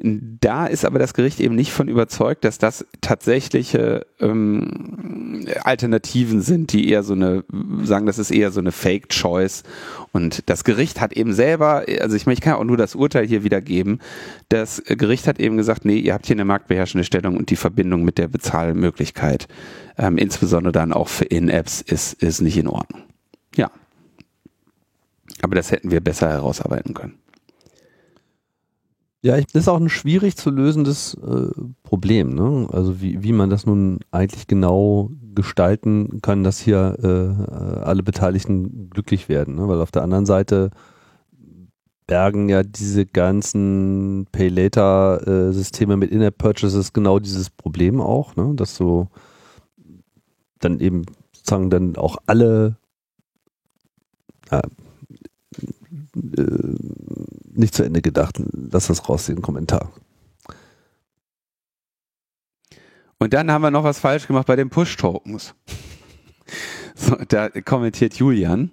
Da ist aber das Gericht eben nicht von überzeugt, dass das tatsächliche ähm, Alternativen sind, die eher so eine, sagen, das ist eher so eine Fake Choice. Und das Gericht hat eben selber, also ich meine, ich kann auch nur das Urteil hier wiedergeben, das Gericht hat eben gesagt, nee, ihr habt hier eine marktbeherrschende Stellung und die Verbindung mit der Bezahlmöglichkeit, ähm, insbesondere dann auch für In-Apps, ist, ist nicht in Ordnung. Ja. Aber das hätten wir besser herausarbeiten können. Ja, ich, das ist auch ein schwierig zu lösendes äh, Problem. Ne? Also wie, wie man das nun eigentlich genau gestalten kann, dass hier äh, alle Beteiligten glücklich werden. Ne? Weil auf der anderen Seite bergen ja diese ganzen Pay-Later-Systeme mit In-App-Purchases genau dieses Problem auch, ne? dass so dann eben sozusagen dann auch alle äh, nicht zu Ende gedacht. Lass das raus, den Kommentar. Und dann haben wir noch was falsch gemacht bei den Push-Tokens. So, da kommentiert Julian.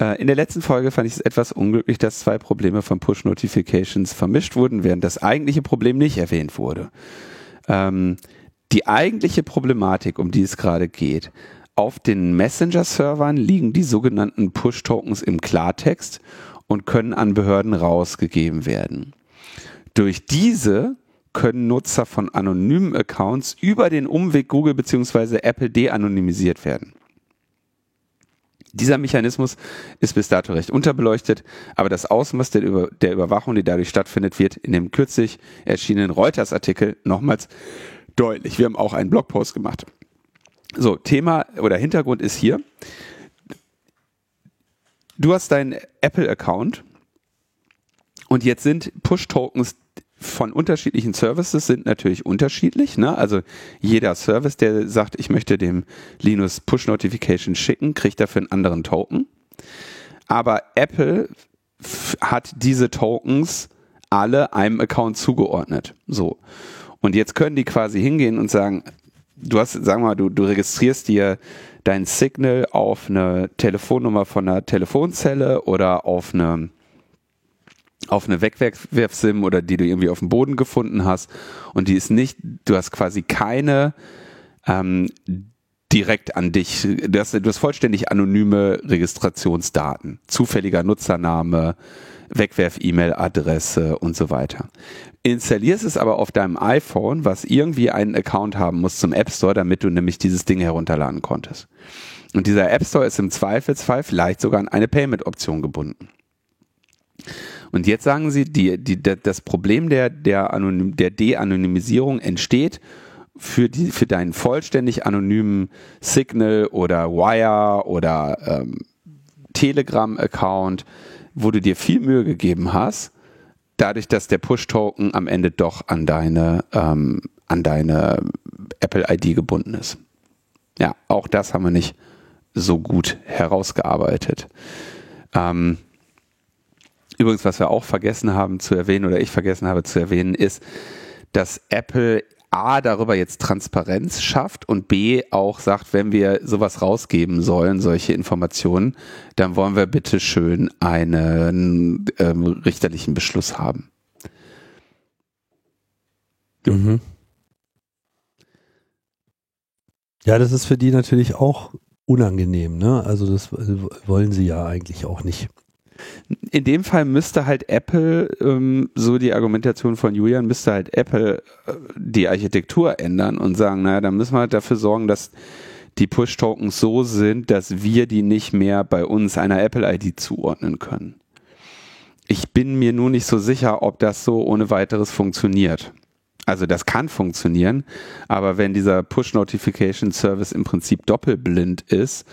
Äh, in der letzten Folge fand ich es etwas unglücklich, dass zwei Probleme von Push-Notifications vermischt wurden, während das eigentliche Problem nicht erwähnt wurde. Ähm, die eigentliche Problematik, um die es gerade geht, auf den Messenger-Servern liegen die sogenannten Push-Tokens im Klartext und können an Behörden rausgegeben werden. Durch diese können Nutzer von anonymen Accounts über den Umweg Google bzw. Apple de-anonymisiert werden. Dieser Mechanismus ist bis dato recht unterbeleuchtet, aber das Ausmaß der, Über der Überwachung, die dadurch stattfindet, wird in dem kürzlich erschienenen Reuters-Artikel nochmals deutlich. Wir haben auch einen Blogpost gemacht. So, Thema oder Hintergrund ist hier du hast deinen Apple-Account und jetzt sind Push-Tokens von unterschiedlichen Services sind natürlich unterschiedlich. Ne? Also jeder Service, der sagt, ich möchte dem Linus Push-Notification schicken, kriegt dafür einen anderen Token. Aber Apple hat diese Tokens alle einem Account zugeordnet. So. Und jetzt können die quasi hingehen und sagen, du hast, sagen wir mal, du, du registrierst dir dein Signal auf eine Telefonnummer von einer Telefonzelle oder auf eine auf eine Wegwerf-SIM oder die du irgendwie auf dem Boden gefunden hast. Und die ist nicht, du hast quasi keine ähm, direkt an dich, du hast, du hast vollständig anonyme Registrationsdaten, zufälliger Nutzername, Wegwerf-E-Mail-Adresse und so weiter. Installierst es aber auf deinem iPhone, was irgendwie einen Account haben muss zum App Store, damit du nämlich dieses Ding herunterladen konntest. Und dieser App Store ist im Zweifelsfall vielleicht sogar an eine Payment-Option gebunden. Und jetzt sagen sie, die, die, das Problem der, der, Anonym, der De-Anonymisierung entsteht für, die, für deinen vollständig anonymen Signal oder Wire oder ähm, Telegram-Account, wo du dir viel Mühe gegeben hast, dadurch, dass der Push-Token am Ende doch an deine, ähm, an deine Apple-ID gebunden ist. Ja, auch das haben wir nicht so gut herausgearbeitet. Ähm, übrigens, was wir auch vergessen haben zu erwähnen oder ich vergessen habe zu erwähnen, ist, dass Apple A darüber jetzt Transparenz schafft und B auch sagt, wenn wir sowas rausgeben sollen, solche Informationen, dann wollen wir bitte schön einen ähm, richterlichen Beschluss haben. Mhm. Ja, das ist für die natürlich auch unangenehm, ne? Also das wollen sie ja eigentlich auch nicht in dem Fall müsste halt Apple, ähm, so die Argumentation von Julian, müsste halt Apple äh, die Architektur ändern und sagen, naja, dann müssen wir halt dafür sorgen, dass die Push-Tokens so sind, dass wir die nicht mehr bei uns einer Apple-ID zuordnen können. Ich bin mir nur nicht so sicher, ob das so ohne weiteres funktioniert. Also das kann funktionieren, aber wenn dieser Push-Notification-Service im Prinzip doppelblind ist,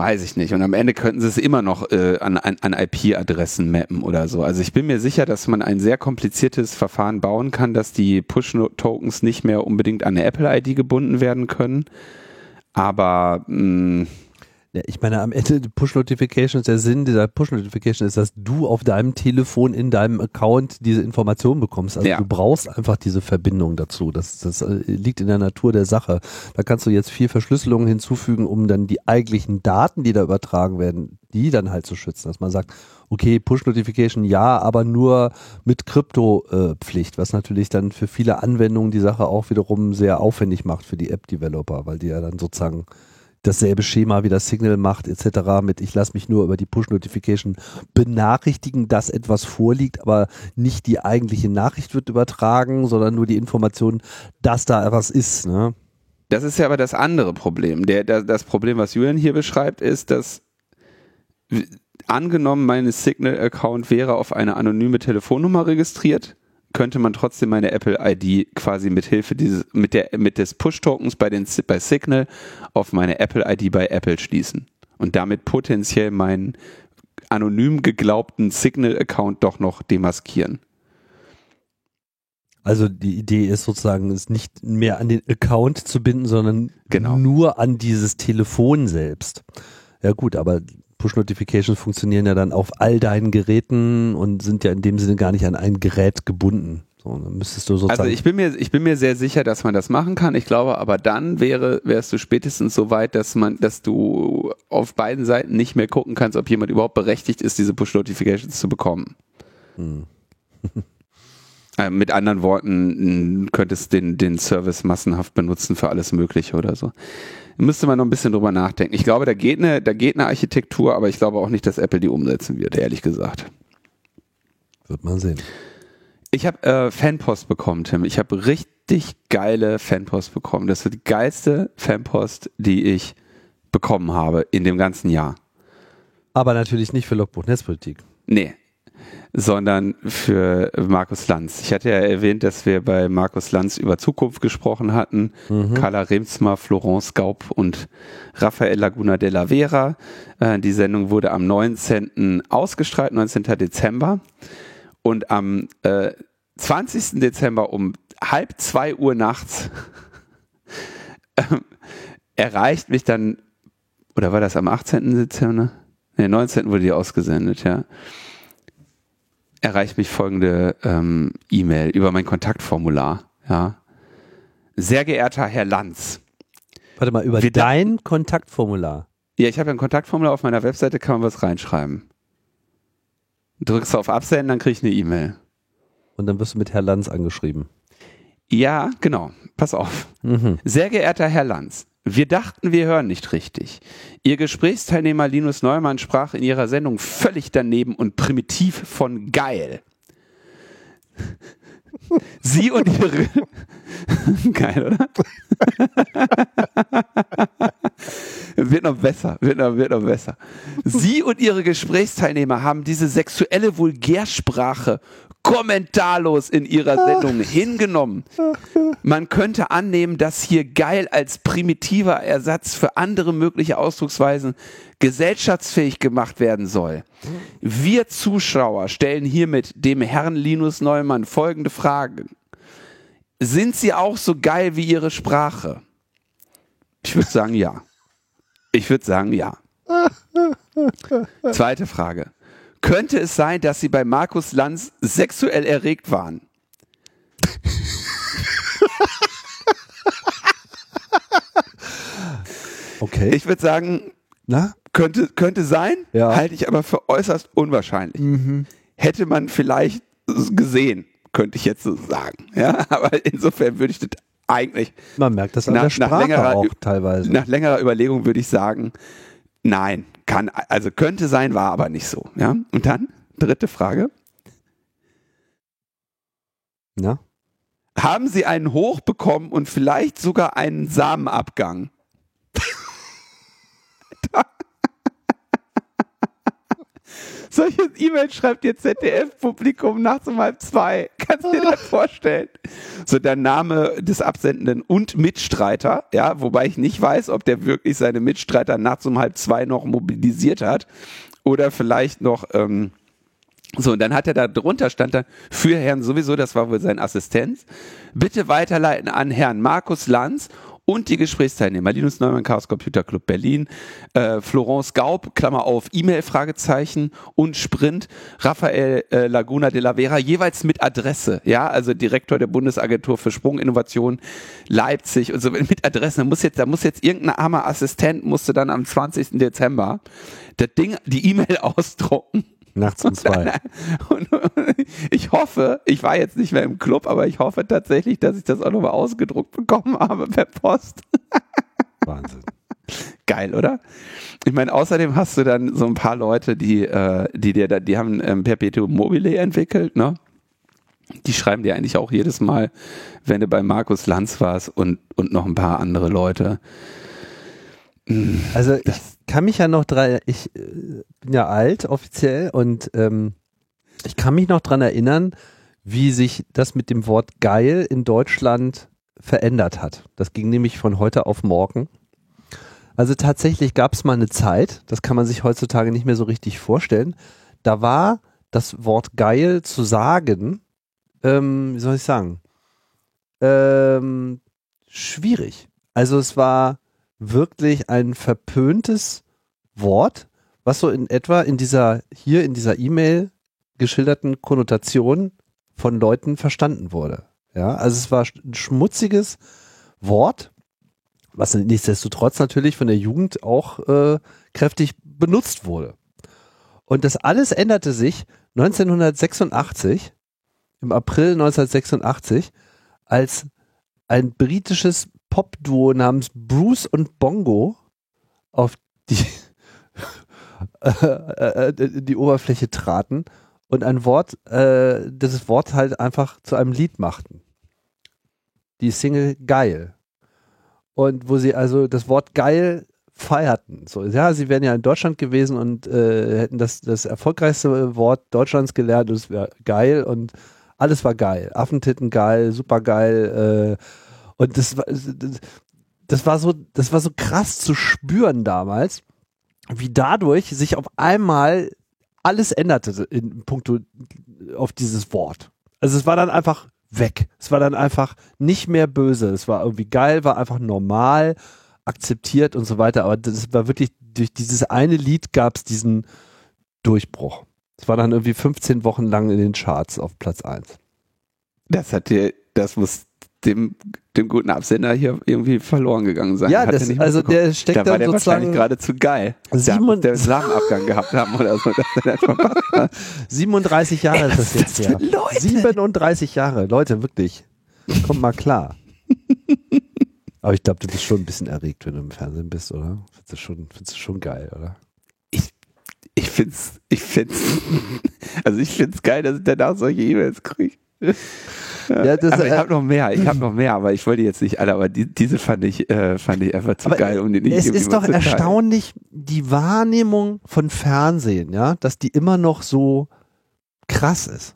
Weiß ich nicht. Und am Ende könnten sie es immer noch äh, an, an, an IP-Adressen mappen oder so. Also ich bin mir sicher, dass man ein sehr kompliziertes Verfahren bauen kann, dass die Push-Tokens nicht mehr unbedingt an eine Apple-ID gebunden werden können. Aber mh, mm, ja, ich meine, am Ende Push-Notifications, der Sinn dieser Push-Notification ist, dass du auf deinem Telefon in deinem Account diese Information bekommst. Also ja. du brauchst einfach diese Verbindung dazu. Das, das äh, liegt in der Natur der Sache. Da kannst du jetzt viel Verschlüsselung hinzufügen, um dann die eigentlichen Daten, die da übertragen werden, die dann halt zu schützen. Dass man sagt, okay, Push-Notification ja, aber nur mit Krypto-Pflicht, was natürlich dann für viele Anwendungen die Sache auch wiederum sehr aufwendig macht für die App-Developer, weil die ja dann sozusagen dasselbe Schema wie das Signal macht etc. mit ich lasse mich nur über die Push-Notification benachrichtigen, dass etwas vorliegt, aber nicht die eigentliche Nachricht wird übertragen, sondern nur die Information, dass da etwas ist. Ne? Das ist ja aber das andere Problem. Der, der, das Problem, was Julian hier beschreibt, ist, dass angenommen, mein Signal-Account wäre auf eine anonyme Telefonnummer registriert, könnte man trotzdem meine Apple ID quasi mit Hilfe dieses mit der mit des Push Tokens bei den bei Signal auf meine Apple ID bei Apple schließen und damit potenziell meinen anonym geglaubten Signal Account doch noch demaskieren. Also die Idee ist sozusagen, es nicht mehr an den Account zu binden, sondern genau. nur an dieses Telefon selbst. Ja gut, aber Push-Notifications funktionieren ja dann auf all deinen Geräten und sind ja in dem Sinne gar nicht an ein Gerät gebunden. So, dann müsstest du sozusagen also ich bin mir ich bin mir sehr sicher, dass man das machen kann. Ich glaube, aber dann wäre wärst du spätestens so weit, dass man dass du auf beiden Seiten nicht mehr gucken kannst, ob jemand überhaupt berechtigt ist, diese Push Notifications zu bekommen. Hm. äh, mit anderen Worten, könntest den den Service massenhaft benutzen für alles Mögliche oder so müsste man noch ein bisschen drüber nachdenken. Ich glaube, da geht eine, da geht eine Architektur, aber ich glaube auch nicht, dass Apple die umsetzen wird, ehrlich gesagt. Wird man sehen. Ich habe äh, Fanpost bekommen, Tim. Ich habe richtig geile Fanpost bekommen. Das ist die geilste Fanpost, die ich bekommen habe in dem ganzen Jahr. Aber natürlich nicht für Logbuch Netzpolitik. Nee, sondern für Markus Lanz. Ich hatte ja erwähnt, dass wir bei Markus Lanz über Zukunft gesprochen hatten. Mhm. Carla Remsmar, Florence Gaub und Rafael Laguna de la Vera. Äh, die Sendung wurde am 19. ausgestrahlt, 19. Dezember. Und am äh, 20. Dezember um halb zwei Uhr nachts äh, erreicht mich dann, oder war das am 18. Dezember? Ne, 19. wurde die ausgesendet, ja. Erreicht mich folgende ähm, E-Mail über mein Kontaktformular, ja. Sehr geehrter Herr Lanz. Warte mal, über dein Kontaktformular. Ja, ich habe ein Kontaktformular auf meiner Webseite, kann man was reinschreiben. Drückst du auf Absenden, dann krieg ich eine E-Mail. Und dann wirst du mit Herr Lanz angeschrieben. Ja, genau. Pass auf. Mhm. Sehr geehrter Herr Lanz, wir dachten, wir hören nicht richtig. Ihr Gesprächsteilnehmer Linus Neumann sprach in Ihrer Sendung völlig daneben und primitiv von geil. Sie und Ihre... geil, oder? wird noch besser, wird noch, wird noch besser. Sie und Ihre Gesprächsteilnehmer haben diese sexuelle Vulgärsprache kommentarlos in ihrer Sendung hingenommen. Man könnte annehmen, dass hier geil als primitiver Ersatz für andere mögliche Ausdrucksweisen gesellschaftsfähig gemacht werden soll. Wir Zuschauer stellen hiermit dem Herrn Linus Neumann folgende Fragen. Sind sie auch so geil wie ihre Sprache? Ich würde sagen ja. Ich würde sagen ja. Zweite Frage. Könnte es sein, dass Sie bei Markus Lanz sexuell erregt waren? Okay. Ich würde sagen, Na? könnte, könnte sein, Ja. halte ich aber für äußerst unwahrscheinlich. Hätte man vielleicht gesehen, könnte ich jetzt so sagen. Ja, aber insofern würde ich das eigentlich, Man merkt das an Nach- der nach Sprache längerer auch teilweise. nach längerer Überlegung würde ich sagen, nein, kann, also könnte sein, war aber nicht so. Ja, und dann, dritte Frage. Na? Haben Sie einen Hoch bekommen und vielleicht sogar einen Samenabgang? Solche E-Mails schreibt ihr ZDF-Publikum nachts um halb zwei. Kannst du dir das vorstellen? So der Name des Absendenden und Mitstreiter, ja, wobei ich nicht weiß, ob der wirklich seine Mitstreiter nachts um halb zwei noch mobilisiert hat oder vielleicht noch ähm, so, und dann hat er da drunter stand dann für Herrn sowieso, das war wohl sein Assistent, bitte weiterleiten an Herrn Markus Lanz und die Gesprächsteilnehmer, Linus Neumann, Chaos Computer Club Berlin, äh, Florence Gaub, Klammer auf, E-Mail, Fragezeichen und Sprint, Raphael äh, Laguna de la Vera, jeweils mit Adresse, ja, also Direktor der Bundesagentur für Sprunginnovation Leipzig und so mit Adresse. Da muss jetzt, da muss jetzt irgendein armer Assistent musste dann am 20. Dezember das Ding, die E-Mail ausdrucken Nachts um zwei. und ich hoffe, ich war jetzt nicht mehr im Club, aber ich hoffe tatsächlich, dass ich das auch nochmal ausgedruckt bekommen habe per Post. Wahnsinn. Geil, oder? Ich meine, außerdem hast du dann so ein paar Leute, die, äh, die dir da, die haben ähm, Perpetuum mobile entwickelt, ne? Die schreiben dir eigentlich auch jedes Mal, wenn du bei Markus Lanz warst und, und noch ein paar andere Leute. Also ich kann mich ja noch dran, ich äh, bin ja alt offiziell und ähm, ich kann mich noch dran erinnern, wie sich das mit dem Wort geil in Deutschland verändert hat. Das ging nämlich von heute auf morgen. Also tatsächlich gab es mal eine Zeit, das kann man sich heutzutage nicht mehr so richtig vorstellen, da war das Wort geil zu sagen, ähm, wie soll ich sagen, ähm, schwierig. Also es war wirklich ein verpöntes Wort, was so in etwa in dieser, hier in dieser E-Mail geschilderten Konnotation von Leuten verstanden wurde. Ja, also es war ein schmutziges Wort, was nichtsdestotrotz natürlich von der Jugend auch äh, kräftig benutzt wurde. Und das alles änderte sich 1986, im April 1986, als ein britisches Popduo namens Bruce und Bongo auf die, äh, äh, die Oberfläche traten und ein Wort, äh, das Wort halt einfach zu einem Lied machten. Die Single Geil. Und wo sie also das Wort geil feierten. So, ja, sie wären ja in Deutschland gewesen und äh, hätten das, das erfolgreichste Wort Deutschlands gelernt und es wäre geil und alles war geil. Affentitten geil, super geil. Äh, und das war, das, war so, das war so krass zu spüren damals, wie dadurch sich auf einmal alles änderte in puncto auf dieses Wort. Also es war dann einfach weg. Es war dann einfach nicht mehr böse. Es war irgendwie geil, war einfach normal, akzeptiert und so weiter, aber das war wirklich, durch dieses eine Lied gab es diesen Durchbruch. Es war dann irgendwie 15 Wochen lang in den Charts auf Platz 1. Das hat dir, das muss dem, dem guten Absender hier irgendwie verloren gegangen sein. Ja, das, also der steckt da war der wahrscheinlich sozusagen gerade zu geil. Simon- der, Samenabgang gehabt haben oder so. dass er das verpasst hat. 37 Jahre ist das jetzt Leute? 37 Jahre, Leute, wirklich. Kommt mal klar. Aber ich glaube, du bist schon ein bisschen erregt, wenn du im Fernsehen bist, oder? Findest du schon, findest du schon geil, oder? Ich find's, ich find's, also ich find's geil, dass ich danach solche E-Mails kriege. Ja, das, aber ich äh, habe noch mehr, ich habe noch mehr, aber ich wollte jetzt nicht alle, aber die, diese fand ich, äh, fand ich einfach zu Aber geil, um die nicht es ist doch erstaunlich, die Wahrnehmung von Fernsehen, ja, dass die immer noch so krass ist.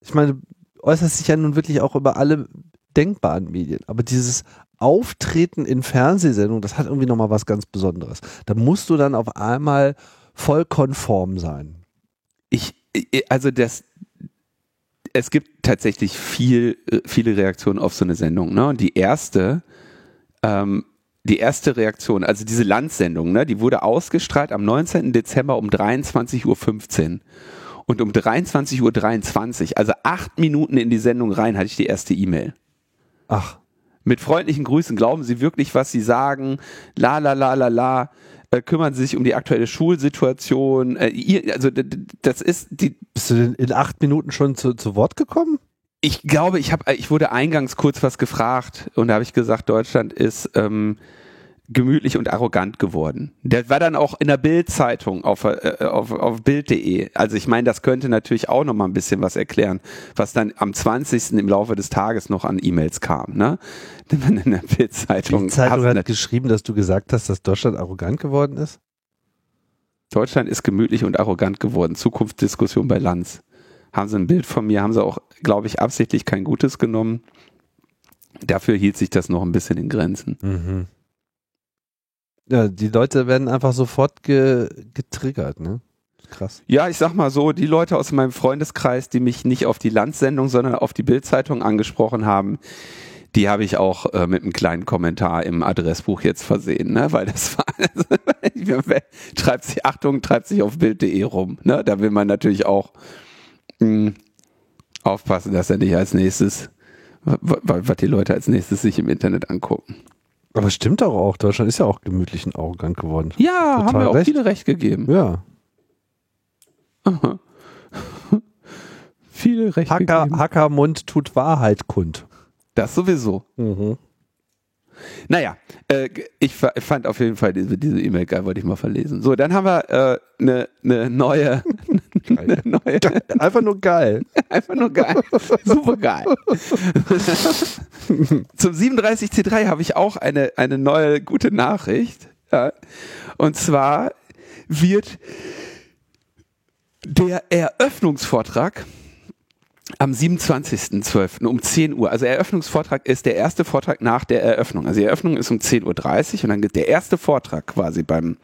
Ich meine, äußert sich ja nun wirklich auch über alle denkbaren Medien, aber dieses Auftreten in Fernsehsendungen, das hat irgendwie nochmal was ganz Besonderes. Da musst du dann auf einmal voll konform sein. ich- also das, es gibt tatsächlich viel, äh, viele Reaktionen auf so eine Sendung. Ne? Und die erste, ähm, die erste Reaktion, also diese Landsendung, ne, die wurde ausgestrahlt am 19. Dezember um 23.15 Uhr. Und um 23.23 Uhr, also acht Minuten in die Sendung rein, hatte ich die erste E-Mail. Ach, Mit freundlichen Grüßen, glauben Sie wirklich, was Sie sagen? La la la la la. Äh, kümmern Sie sich um die aktuelle Schulsituation. Äh, ihr, also das ist die. bist du denn in acht Minuten schon zu, zu Wort gekommen? Ich glaube, ich habe, ich wurde eingangs kurz was gefragt und da habe ich gesagt, Deutschland ist ähm, gemütlich und arrogant geworden. Der war dann auch in der Bild-Zeitung auf, äh, auf, auf Bild.de. Also ich meine, das könnte natürlich auch noch mal ein bisschen was erklären, was dann am 20. im Laufe des Tages noch an E-Mails kam. Ne? Wenn in der Bild-Zeitung Die Zeitung hat geschrieben, dass du gesagt hast, dass Deutschland arrogant geworden ist. Deutschland ist gemütlich und arrogant geworden. Zukunftsdiskussion bei Lanz. Haben sie ein Bild von mir, haben sie auch, glaube ich, absichtlich kein Gutes genommen. Dafür hielt sich das noch ein bisschen in Grenzen. Mhm. Ja, die Leute werden einfach sofort ge getriggert, ne? Krass. Ja, ich sag mal so, die Leute aus meinem Freundeskreis, die mich nicht auf die Landsendung, sondern auf die Bildzeitung angesprochen haben, die habe ich auch äh, mit einem kleinen Kommentar im Adressbuch jetzt versehen, ne? Weil das war, treibt sich, Achtung, treibt sich auf Bild.de rum, ne? Da will man natürlich auch mh, aufpassen, dass er nicht als nächstes, wa- wa- was die Leute als nächstes sich im Internet angucken. Aber stimmt doch auch, Deutschland ist ja auch gemütlich und arrogant geworden. Ja, haben Total wir auch recht. viele recht gegeben. Ja. Viele recht Hacker, gegeben. Hackermund tut Wahrheit kund. Das sowieso. Mhm. Naja, äh, ich fa- fand auf jeden Fall diese diese E-Mail geil, wollte ich mal verlesen. So, dann haben wir eine äh, ne, ne neue, ne neue, Einfach nur geil. einfach nur geil, super geil. Zum 37C3 habe ich auch eine, eine neue gute Nachricht. Ja. Und zwar wird der Eröffnungsvortrag am 27.12. um 10 Uhr. Also Eröffnungsvortrag ist der erste Vortrag nach der Eröffnung. Also die Eröffnung ist um 10.30 Uhr und dann geht der erste Vortrag quasi beim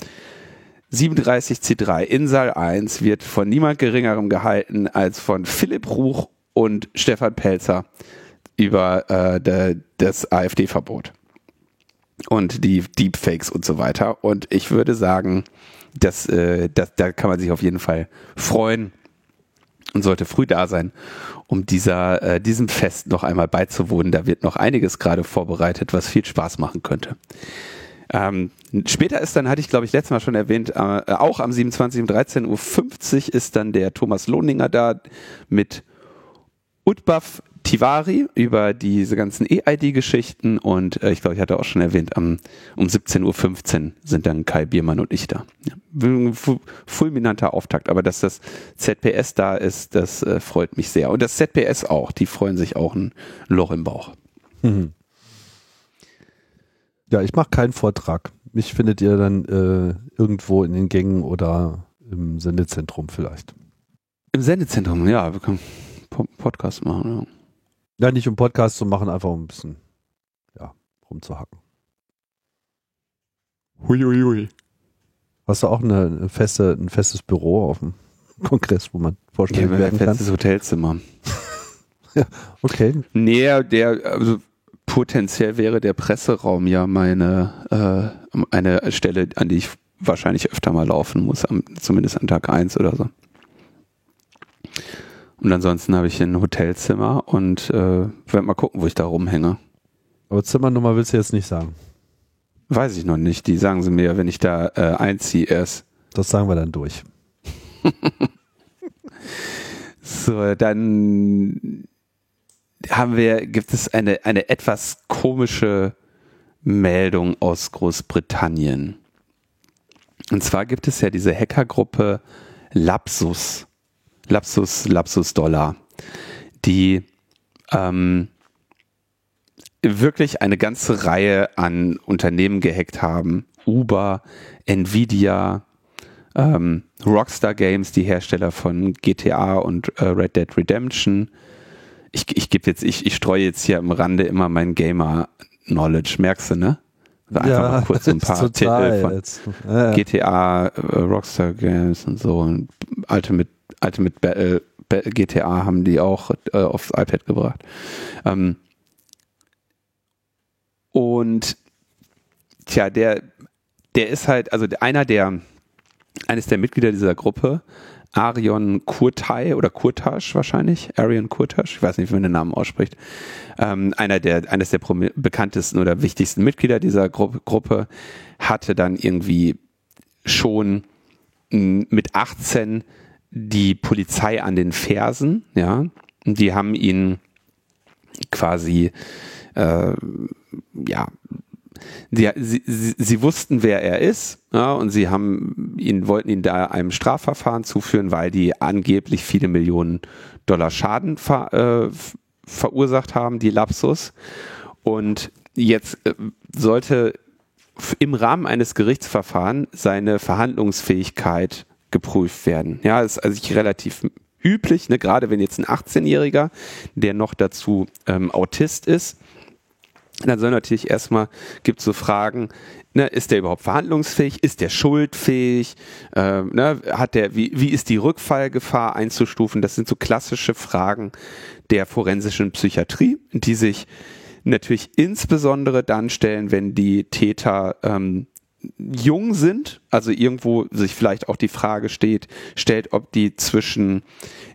37C3 in Saal 1 wird von niemand geringerem gehalten als von Philipp Ruch und Stefan Pelzer über äh, der, das AfD-Verbot und die Deepfakes und so weiter. Und ich würde sagen, dass, äh, dass, da kann man sich auf jeden Fall freuen und sollte früh da sein, um dieser, äh, diesem Fest noch einmal beizuwohnen. Da wird noch einiges gerade vorbereitet, was viel Spaß machen könnte. Ähm, später ist dann, hatte ich glaube ich letztes Mal schon erwähnt, äh, auch am 27. um 13.50 Uhr ist dann der Thomas Lohninger da mit Utbaf Tivari über diese ganzen EID-Geschichten und äh, ich glaube, ich hatte auch schon erwähnt, am, um 17.15 Uhr sind dann Kai Biermann und ich da. Ja, fulminanter Auftakt, aber dass das ZPS da ist, das äh, freut mich sehr. Und das ZPS auch, die freuen sich auch ein Loch im Bauch. Mhm. Ja, ich mache keinen Vortrag. Mich findet ihr dann äh, irgendwo in den Gängen oder im Sendezentrum vielleicht. Im Sendezentrum, ja, wir können Po- Podcast machen. Ja. Ja, nicht um Podcast zu machen, einfach um ein bisschen ja, rumzuhacken. Huiuiui. Hast du auch eine, eine feste, ein festes Büro auf dem Kongress, wo man Ja, vorstellen wir werden haben kann? festes Hotelzimmer. Okay. Nee, der, also, potenziell wäre der Presseraum ja meine äh, eine Stelle, an die ich wahrscheinlich öfter mal laufen muss, am, zumindest an Tag 1 oder so. Und ansonsten habe ich ein Hotelzimmer und äh, werde mal gucken, wo ich da rumhänge. Aber Zimmernummer willst du jetzt nicht sagen? Weiß ich noch nicht. Die sagen sie mir, wenn ich da äh, einziehe erst. Das sagen wir dann durch. so, dann haben wir, gibt es eine, eine etwas komische Meldung aus Großbritannien. Und zwar gibt es ja diese Hackergruppe Lapsus. Lapsus, Lapsus Dollar, die ähm, wirklich eine ganze Reihe an Unternehmen gehackt haben. Uber, Nvidia, ähm, Rockstar Games, die Hersteller von GTA und äh, Red Dead Redemption. Ich, ich gebe jetzt, ich, ich streue jetzt hier am Rande immer mein Gamer-Knowledge, merkst du, ne? Also einfach ja, mal kurz so ein paar Titel von. Ja, ja. GTA, äh, Rockstar Games und so und Ultimate, Ultimate Battle, GTA haben die auch äh, aufs iPad gebracht. Ähm, und tja, der, der ist halt, also einer der, eines der Mitglieder dieser Gruppe, Arion Kurtai oder Kurtasch wahrscheinlich, Arion Kurtasch, ich weiß nicht, wie man den Namen ausspricht, ähm, einer der, eines der bekanntesten oder wichtigsten Mitglieder dieser Gru Gruppe, hatte dann irgendwie schon mit 18 die Polizei an den Fersen, ja, die haben ihn quasi äh, ja, Sie, sie, sie, wussten, wer er ist, ja, und sie haben ihn, wollten ihn da einem Strafverfahren zuführen, weil die angeblich viele Millionen Dollar Schaden ver, äh, verursacht haben, die Lapsus. Und jetzt äh, sollte im Rahmen eines Gerichtsverfahrens seine Verhandlungsfähigkeit geprüft werden. Ja, ist also relativ üblich, ne, gerade wenn jetzt ein 18-Jähriger, der noch dazu ähm, Autist ist, dann soll natürlich erstmal, gibt so Fragen, ne, ist der überhaupt verhandlungsfähig, ist der schuldfähig, äh, ne, hat der, wie, wie ist die Rückfallgefahr einzustufen? Das sind so klassische Fragen der forensischen Psychiatrie, die sich natürlich insbesondere dann stellen, wenn die Täter ähm, jung sind, also irgendwo sich vielleicht auch die Frage steht, stellt, ob die zwischen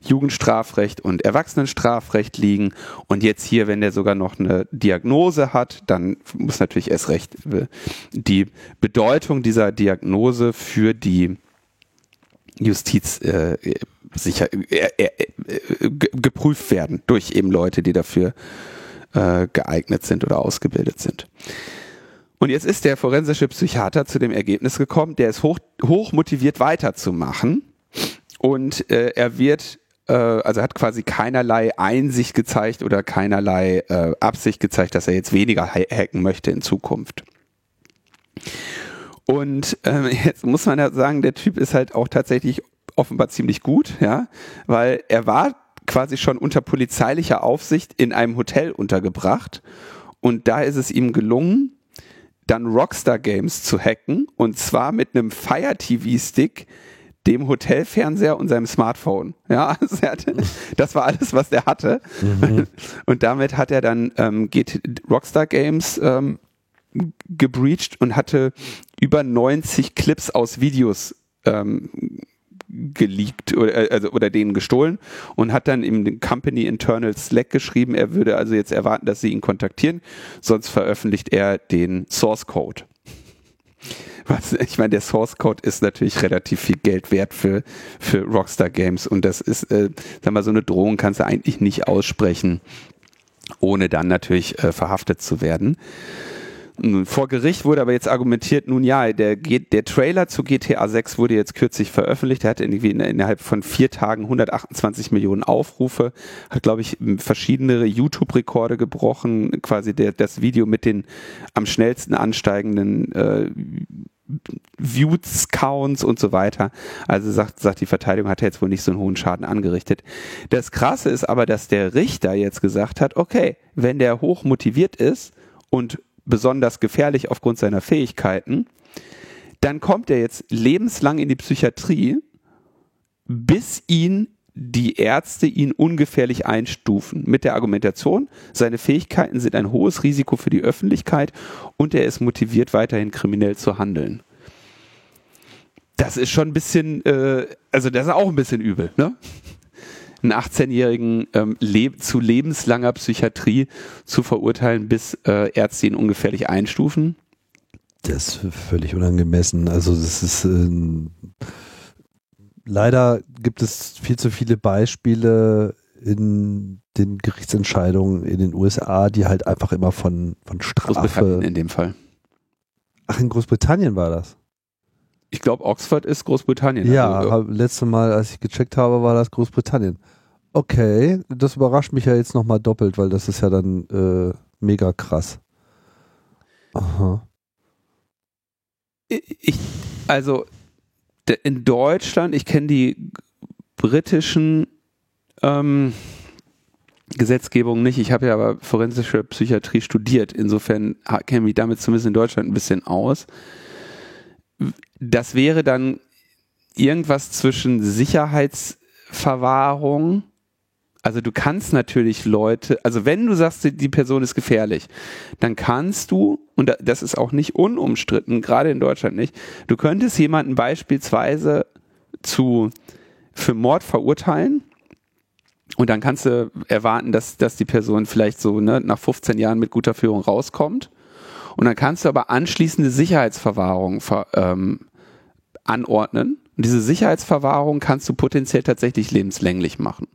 Jugendstrafrecht und Erwachsenenstrafrecht liegen. Und jetzt hier, wenn der sogar noch eine Diagnose hat, dann muss natürlich erst recht äh, die Bedeutung dieser Diagnose für die Justiz äh, sicher äh, äh, äh geprüft werden durch eben Leute, die dafür äh, geeignet sind oder ausgebildet sind. Und jetzt ist der forensische Psychiater zu dem Ergebnis gekommen, der ist hoch, hoch motiviert weiterzumachen. Und äh, er wird, äh, also hat quasi keinerlei Einsicht gezeigt oder keinerlei äh, Absicht gezeigt, dass er jetzt weniger hacken möchte in Zukunft. Und ähm, jetzt muss man ja sagen, der Typ ist halt auch tatsächlich offenbar ziemlich gut, ja, weil er war quasi schon unter polizeilicher Aufsicht in einem Hotel untergebracht und da ist es ihm gelungen, dann Rockstar Games zu hacken und zwar mit einem Fire TV Stick, dem Hotelfernseher und seinem Smartphone. Ja, also hatte, das war alles, was der hatte. Mhm. Und damit hat er dann ähm, geht Rockstar Games ähm, gebreached und hatte über 90 Clips aus Videos ähm, geleakt oder, äh, also, oder denen gestohlen und hat dann im Company Internal Slack geschrieben, er würde also jetzt erwarten, dass sie ihn kontaktieren, sonst veröffentlicht er den Source Code. Was, ich meine, der Source Code ist natürlich relativ viel Geld wert für, für Rockstar Games und das ist, äh, sag mal, so eine Drohung kannst du eigentlich nicht aussprechen, ohne dann natürlich äh, verhaftet zu werden. Vor Gericht wurde aber jetzt argumentiert, nun ja, der, der Trailer zu GTA 6 wurde jetzt kürzlich veröffentlicht. Er hat irgendwie innerhalb von vier Tagen 128 Millionen Aufrufe, hat, glaube ich, verschiedene YouTube-Rekorde gebrochen, quasi der, das Video mit den am schnellsten ansteigenden äh, Views-Counts und so weiter. Also sagt, sagt die Verteidigung, hat er jetzt wohl nicht so einen hohen Schaden angerichtet. Das Krasse ist aber, dass der Richter jetzt gesagt hat, okay, wenn der hoch motiviert ist und besonders gefährlich aufgrund seiner Fähigkeiten, dann kommt er jetzt lebenslang in die Psychiatrie, bis ihn die Ärzte ihn ungefährlich einstufen mit der Argumentation, seine Fähigkeiten sind ein hohes Risiko für die Öffentlichkeit und er ist motiviert, weiterhin kriminell zu handeln. Das ist schon ein bisschen, äh, also das ist auch ein bisschen übel, ne? Einen 18-Jährigen ähm, leb zu lebenslanger Psychiatrie zu verurteilen, bis äh, Ärzte ihn ungefährlich einstufen. Das ist völlig unangemessen. Also das ist äh, leider gibt es viel zu viele Beispiele in den Gerichtsentscheidungen in den USA, die halt einfach immer von, von Strafe. in dem Fall. Ach, in Großbritannien war das. Ich glaube, Oxford ist Großbritannien. Ja, also, letzte Mal, als ich gecheckt habe, war das Großbritannien. Okay, das überrascht mich ja jetzt nochmal doppelt, weil das ist ja dann äh, mega krass. Aha. Ich, also in Deutschland, ich kenne die britischen ähm, Gesetzgebungen nicht. Ich habe ja aber forensische Psychiatrie studiert. Insofern kenne ich mich damit zumindest in Deutschland ein bisschen aus. Das wäre dann irgendwas zwischen Sicherheitsverwahrung. Also du kannst natürlich Leute, also wenn du sagst, die Person ist gefährlich, dann kannst du, und das ist auch nicht unumstritten, gerade in Deutschland nicht, du könntest jemanden beispielsweise zu, für Mord verurteilen und dann kannst du erwarten, dass, dass die Person vielleicht so ne, nach 15 Jahren mit guter Führung rauskommt. Und dann kannst du aber anschließende Sicherheitsverwahrung ver, ähm, anordnen. Und diese Sicherheitsverwahrung kannst du potenziell tatsächlich lebenslänglich machen.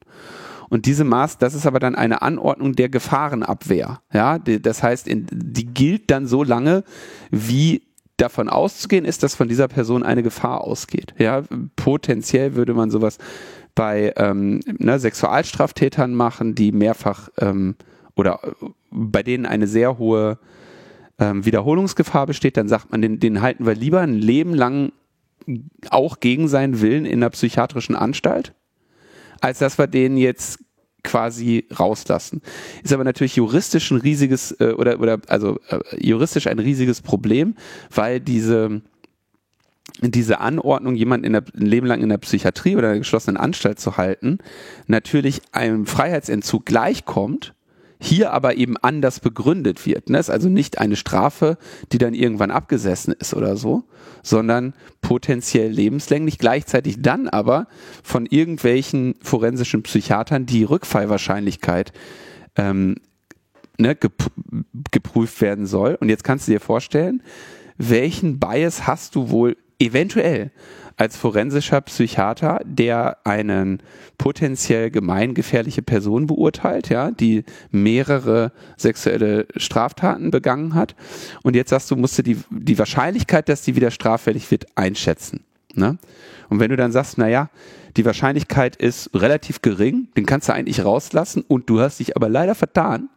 Und diese Maß, das ist aber dann eine Anordnung der Gefahrenabwehr. Ja, das heißt, die gilt dann so lange, wie davon auszugehen ist, dass von dieser Person eine Gefahr ausgeht. Ja, potenziell würde man sowas bei ähm, ne, Sexualstraftätern machen, die mehrfach ähm, oder bei denen eine sehr hohe ähm, Wiederholungsgefahr besteht, dann sagt man, den, den halten wir lieber ein Leben lang auch gegen seinen Willen in einer psychiatrischen Anstalt, als dass wir den jetzt quasi rauslassen. Ist aber natürlich juristisch ein riesiges äh, oder oder also äh, juristisch ein riesiges Problem, weil diese diese Anordnung, jemanden in der, ein Leben lang in der Psychiatrie oder einer geschlossenen Anstalt zu halten, natürlich einem Freiheitsentzug gleichkommt, hier aber eben anders begründet wird. Ne? ist also nicht eine Strafe, die dann irgendwann abgesessen ist oder so, sondern potenziell lebenslänglich, gleichzeitig dann aber von irgendwelchen forensischen Psychiatern die Rückfallwahrscheinlichkeit ähm, ne, geprüft werden soll. Und jetzt kannst du dir vorstellen, welchen Bias hast du wohl eventuell als forensischer Psychiater, der einen potenziell gemeingefährliche Person beurteilt, ja, die mehrere sexuelle Straftaten begangen hat. Und jetzt sagst du, musst du die, die Wahrscheinlichkeit, dass die wieder straffällig wird, einschätzen. Ne? Und wenn du dann sagst, naja, die Wahrscheinlichkeit ist relativ gering, den kannst du eigentlich rauslassen und du hast dich aber leider vertan,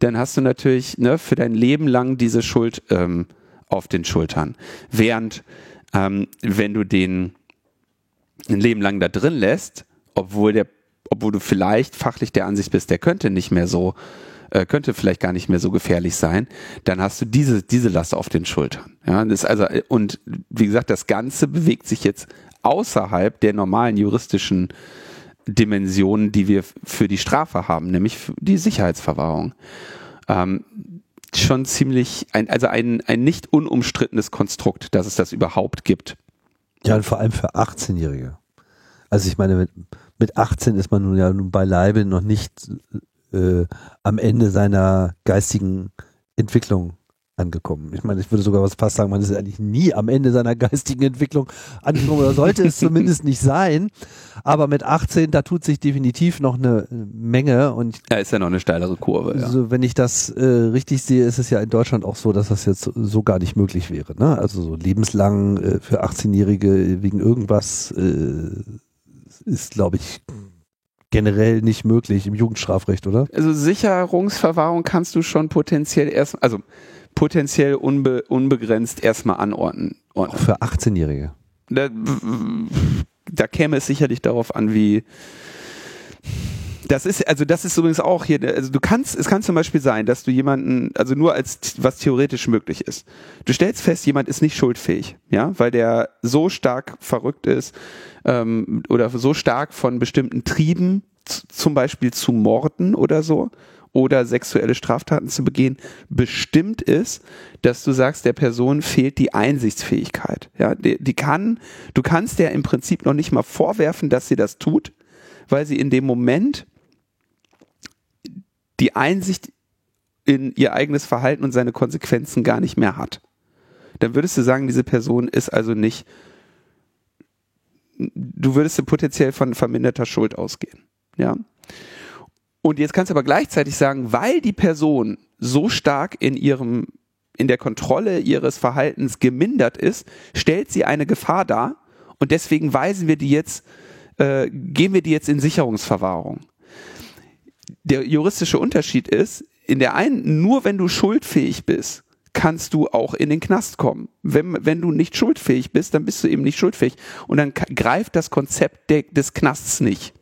dann hast du natürlich ne, für dein Leben lang diese Schuld ähm, auf den Schultern. Während ähm, wenn du den ein Leben lang da drin lässt, obwohl der, obwohl du vielleicht fachlich der Ansicht bist, der könnte nicht mehr so, äh, könnte vielleicht gar nicht mehr so gefährlich sein, dann hast du diese, diese Last auf den Schultern. Ja, das also, und wie gesagt, das Ganze bewegt sich jetzt außerhalb der normalen juristischen Dimensionen, die wir für die Strafe haben, nämlich die Sicherheitsverwahrung. Ähm, schon ziemlich, ein, also ein, ein nicht unumstrittenes Konstrukt, dass es das überhaupt gibt. Ja, und vor allem für 18-Jährige. Also ich meine, mit, mit 18 ist man nun ja nun beileibe noch nicht äh, am Ende seiner geistigen Entwicklung angekommen. Ich meine, ich würde sogar was fast sagen, man ist eigentlich nie am Ende seiner geistigen Entwicklung angekommen oder sollte es zumindest nicht sein. Aber mit 18, da tut sich definitiv noch eine Menge und ja, ist ja noch eine steilere Kurve. Ja. Also wenn ich das äh, richtig sehe, ist es ja in Deutschland auch so, dass das jetzt so gar nicht möglich wäre. Ne? Also so lebenslang äh, für 18-Jährige wegen irgendwas äh, ist, glaube ich, generell nicht möglich im Jugendstrafrecht, oder? Also Sicherungsverwahrung kannst du schon potenziell erst, also potenziell unbe unbegrenzt erstmal anordnen. Auch für 18-Jährige. Da, da käme es sicherlich darauf an, wie Das ist, also das ist übrigens auch hier, also du kannst, es kann zum Beispiel sein, dass du jemanden, also nur als was theoretisch möglich ist. Du stellst fest, jemand ist nicht schuldfähig, ja, weil der so stark verrückt ist ähm, oder so stark von bestimmten Trieben, zum Beispiel zu morden oder so, oder sexuelle Straftaten zu begehen, bestimmt ist, dass du sagst, der Person fehlt die Einsichtsfähigkeit. Ja, die, die kann, du kannst der im Prinzip noch nicht mal vorwerfen, dass sie das tut, weil sie in dem Moment die Einsicht in ihr eigenes Verhalten und seine Konsequenzen gar nicht mehr hat. Dann würdest du sagen, diese Person ist also nicht, du würdest potenziell von verminderter Schuld ausgehen. Ja. Und jetzt kannst du aber gleichzeitig sagen, weil die Person so stark in ihrem, in der Kontrolle ihres Verhaltens gemindert ist, stellt sie eine Gefahr dar und deswegen weisen wir die jetzt äh, gehen wir die jetzt in Sicherungsverwahrung. Der juristische Unterschied ist, in der einen, nur wenn du schuldfähig bist, kannst du auch in den Knast kommen. Wenn, wenn du nicht schuldfähig bist, dann bist du eben nicht schuldfähig. Und dann greift das Konzept de, des Knasts nicht.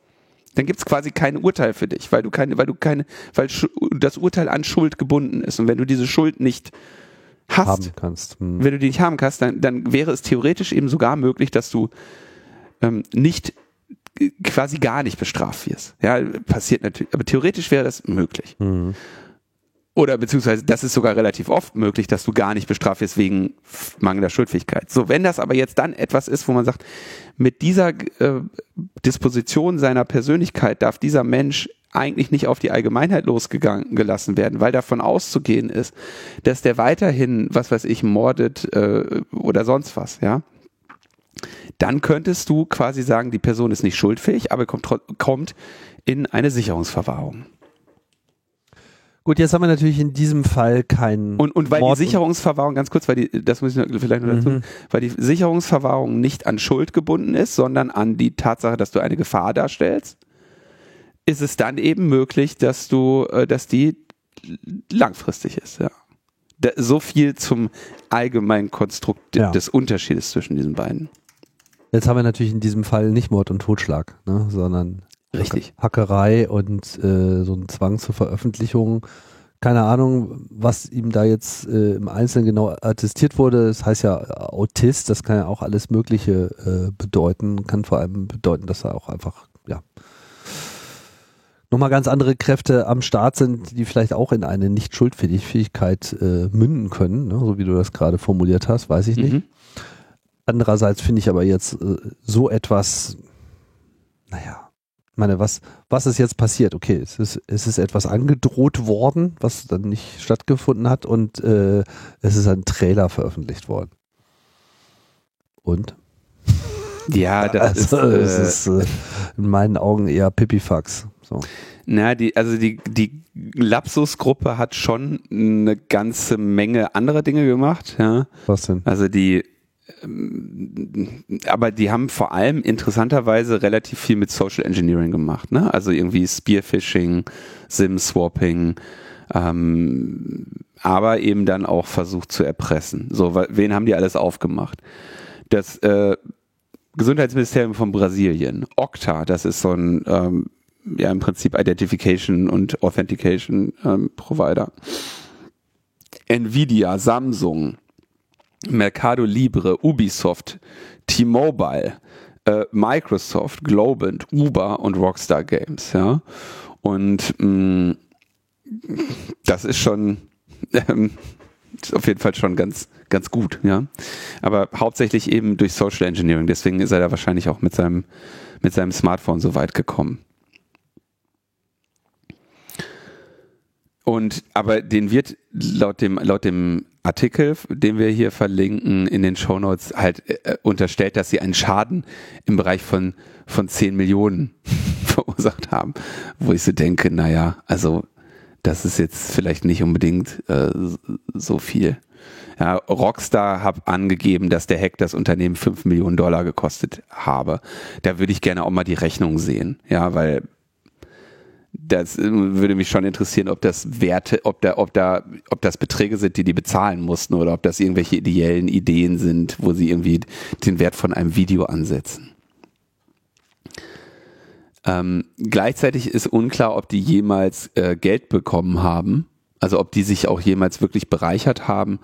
Dann gibt es quasi kein Urteil für dich, weil du keine, weil du keine, weil das Urteil an Schuld gebunden ist. Und wenn du diese Schuld nicht hast, haben kannst. Hm. wenn du die nicht haben kannst, dann, dann wäre es theoretisch eben sogar möglich, dass du ähm, nicht quasi gar nicht bestraft wirst. Ja, passiert natürlich, aber theoretisch wäre das möglich. Mhm. Oder beziehungsweise das ist sogar relativ oft möglich, dass du gar nicht bestraft wirst wegen mangelnder Schuldfähigkeit. So, wenn das aber jetzt dann etwas ist, wo man sagt, mit dieser äh, Disposition seiner Persönlichkeit darf dieser Mensch eigentlich nicht auf die Allgemeinheit losgegangen gelassen werden, weil davon auszugehen ist, dass der weiterhin, was weiß ich, mordet äh, oder sonst was, ja dann könntest du quasi sagen, die Person ist nicht schuldfähig, aber kommt, kommt in eine Sicherungsverwahrung. Gut, jetzt haben wir natürlich in diesem Fall keinen. Und, und weil Mord die Sicherungsverwahrung, ganz kurz, weil die, das muss ich vielleicht noch dazu, mhm. weil die Sicherungsverwahrung nicht an Schuld gebunden ist, sondern an die Tatsache, dass du eine Gefahr darstellst, ist es dann eben möglich, dass du, äh, dass die langfristig ist, ja. so viel zum allgemeinen Konstrukt ja. des Unterschiedes zwischen diesen beiden. Jetzt haben wir natürlich in diesem Fall nicht Mord und Totschlag, ne, sondern Richtig. Hackerei und äh, so ein Zwang zur Veröffentlichung. Keine Ahnung, was ihm da jetzt äh, im Einzelnen genau attestiert wurde. Das heißt ja Autist, das kann ja auch alles Mögliche äh, bedeuten. Kann vor allem bedeuten, dass er auch einfach, ja, nochmal ganz andere Kräfte am Start sind, die vielleicht auch in eine Nicht-Schuldfähigkeit äh, münden können, ne? so wie du das gerade formuliert hast, weiß ich nicht. Mhm. Andererseits finde ich aber jetzt äh, so etwas, naja, meine, was, was ist jetzt passiert? Okay, es ist, es ist etwas angedroht worden, was dann nicht stattgefunden hat und äh, es ist ein Trailer veröffentlicht worden. Und? Ja, das also, ist, äh, ist äh, in meinen Augen eher Pipifax. So. Na, die, also die, die Lapsus-Gruppe hat schon eine ganze Menge anderer Dinge gemacht, ja. Was denn? Also die aber die haben vor allem interessanterweise relativ viel mit Social Engineering gemacht, ne? Also irgendwie Spearfishing, Sim-Swapping, ähm, aber eben dann auch versucht zu erpressen. So, wen haben die alles aufgemacht? Das äh, Gesundheitsministerium von Brasilien, Okta, das ist so ein ähm, ja im Prinzip Identification und Authentication ähm, Provider. Nvidia, Samsung, Mercado Libre, Ubisoft, T-Mobile, äh, Microsoft, Globant, Uber und Rockstar Games, ja. Und mh, mm, das ist schon ähm, ist auf jeden Fall schon ganz ganz gut, ja. Aber hauptsächlich eben durch Social Engineering. Deswegen ist er da wahrscheinlich auch mit seinem mit seinem Smartphone so weit gekommen. Und aber den wird laut dem laut dem Artikel, den wir hier verlinken in den Shownotes, halt äh, unterstellt, dass sie einen Schaden im Bereich von, von 10 Millionen verursacht haben. Wo ich so denke, naja, also das ist jetzt vielleicht nicht unbedingt äh, so viel. Ja, Rockstar hat angegeben, dass der Hack das Unternehmen 5 Millionen Dollar gekostet habe. Da würde ich gerne auch mal die Rechnung sehen. Ja, weil das äh, würde mich schon interessieren, ob das Werte, ob da, ob da, ob das Beträge sind, die die bezahlen mussten oder ob das irgendwelche ideellen Ideen sind, wo sie irgendwie den Wert von einem Video ansetzen. Ähm, gleichzeitig ist unklar, ob die jemals äh, Geld bekommen haben, also ob die sich auch jemals wirklich bereichert haben,